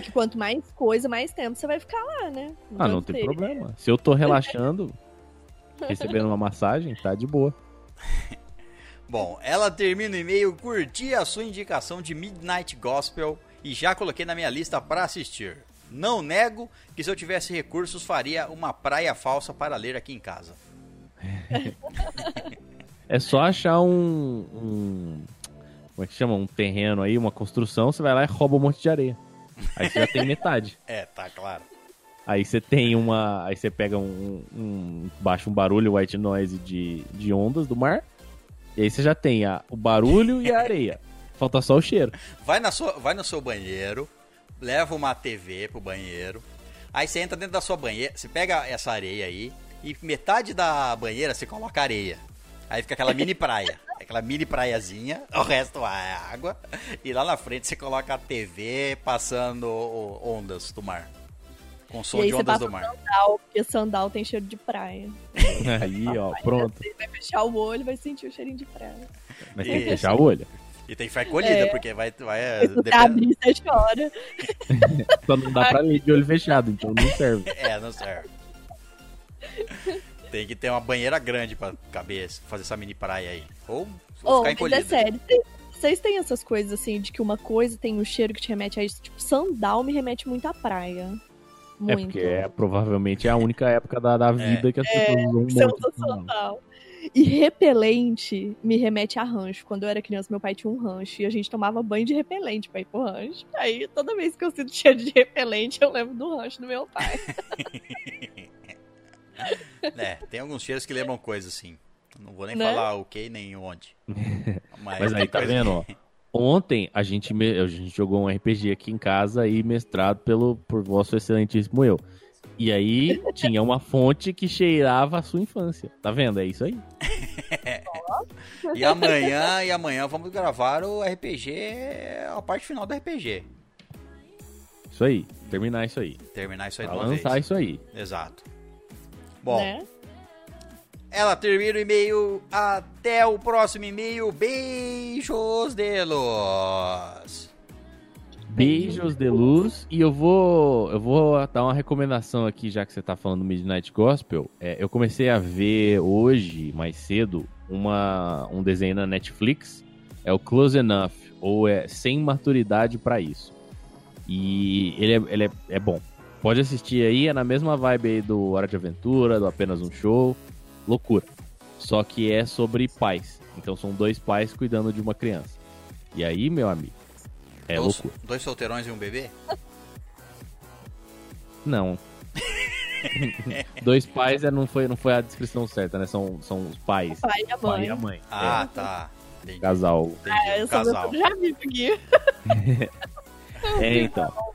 Que quanto mais coisa, mais tempo você vai ficar lá, né? Ah, não tem problema. Se eu tô relaxando, recebendo uma massagem, tá de boa. Bom, ela termina o e-mail, curti a sua indicação de Midnight Gospel e já coloquei na minha lista para assistir. Não nego que se eu tivesse recursos faria uma praia falsa para ler aqui em casa. É só achar um, um. Como é que chama? Um terreno aí, uma construção, você vai lá e rouba um monte de areia. Aí você já tem metade. É, tá claro. Aí você tem uma. Aí você pega um. um baixa um barulho white noise de, de ondas do mar. E aí você já tem a, o barulho e a areia. Falta só o cheiro. Vai, na sua, vai no seu banheiro, leva uma TV pro banheiro. Aí você entra dentro da sua banheira, você pega essa areia aí e metade da banheira você coloca areia. Aí fica aquela mini praia. Aquela mini praiazinha, o resto é água. E lá na frente você coloca a TV passando ondas do mar. Com som de ondas do mar. Sandal, porque sandal tem cheiro de praia. Aí, ó, pronto. Você vai fechar o olho e vai sentir o cheirinho de praia. Mas tem que fechar o olho. E tem que ficar colhida, é. porque vai. vai Se você depend... abrir, você chora. Só não dá pra ler de olho fechado, então não serve. É, não serve. Tem que ter uma banheira grande pra caber, fazer essa mini praia aí. Ou, ou oh, ficar encolhido. Mas é sério, vocês têm essas coisas assim, de que uma coisa tem um cheiro que te remete a isso? Tipo, sandal me remete muito à praia. Muito. É porque é, provavelmente é a única época da, da vida é. que as pessoas é, usam muito. Sandal. E repelente me remete a rancho. Quando eu era criança, meu pai tinha um rancho e a gente tomava banho de repelente pra ir pro rancho. Aí toda vez que eu sinto cheiro de repelente, eu lembro do rancho do meu pai. é, tem alguns cheiros que lembram coisas assim. Não vou nem né? falar o que nem onde. Mas, Mas aí tá vendo, ó. Ontem a gente, a gente jogou um RPG aqui em casa e mestrado pelo, por vosso excelentíssimo eu. E aí tinha uma fonte que cheirava a sua infância. Tá vendo? É isso aí. e amanhã, e amanhã vamos gravar o RPG, a parte final do RPG. Isso aí, terminar isso aí. Terminar isso aí pra lançar vez. isso aí. Exato. Bom. Né? Ela termina o e-mail. Até o próximo e-mail. Beijos de luz. Beijos de luz. E eu vou, eu vou dar uma recomendação aqui, já que você está falando do Midnight Gospel. É, eu comecei a ver hoje, mais cedo, uma, um desenho na Netflix. É o Close Enough, ou é Sem Maturidade para Isso. E ele, é, ele é, é bom. Pode assistir aí, é na mesma vibe aí do Hora de Aventura, do Apenas um Show. Loucura. Só que é sobre pais. Então são dois pais cuidando de uma criança. E aí, meu amigo, é dois, loucura. Dois solteirões e um bebê? Não. dois pais é, não, foi, não foi a descrição certa, né? São, são os pais. O pai e a mãe. Pai e a mãe. Ah, é. tá. Entendi. Casal. Entendi. Ah, eu casal. já vi aqui. é, então.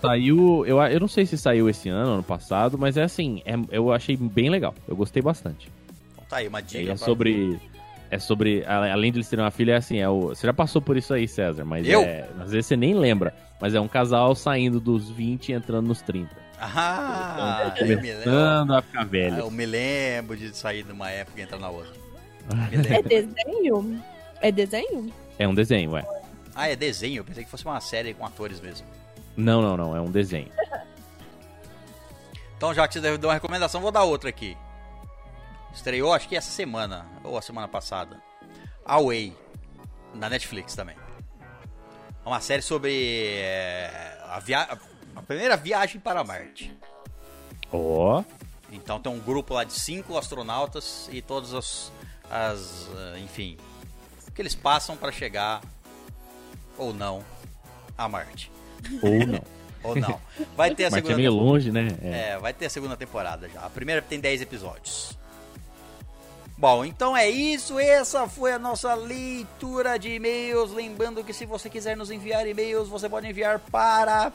Saiu, eu, eu não sei se saiu esse ano, ano passado, mas é assim, é, eu achei bem legal. Eu gostei bastante. Então tá aí, uma dica. É sobre. É sobre. Além de eles terem uma filha, é assim, é o, você já passou por isso aí, César, mas eu? é. Às vezes você nem lembra. Mas é um casal saindo dos 20 e entrando nos 30. Ah, então, começando a ficar velho. Ah, eu me lembro de sair de uma época e entrar na outra. É desenho? É desenho? É um desenho, é. Ah, é desenho? Eu pensei que fosse uma série com atores mesmo. Não, não, não. É um desenho. então, já que você deu uma recomendação, vou dar outra aqui. Estreou, acho que essa semana, ou a semana passada. Away, na Netflix também. É uma série sobre é, a, via... a primeira viagem para Marte. Ó. Oh. Então tem um grupo lá de cinco astronautas e todas as, as eh, enfim, que eles passam para chegar ou não a Marte. Ou não. Ou não. Vai ter a Marte segunda é meio longe, né? É. é, vai ter a segunda temporada já. A primeira tem 10 episódios. Bom, então é isso. Essa foi a nossa leitura de e-mails. Lembrando que se você quiser nos enviar e-mails, você pode enviar para.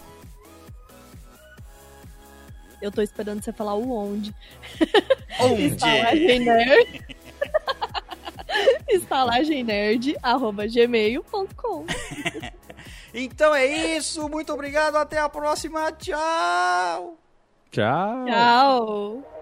Eu tô esperando você falar o onde. Onde? Estalagem nerd. Estalagem nerd, arroba gmail.com. Então é isso. Muito obrigado. Até a próxima. Tchau. Tchau. Tchau.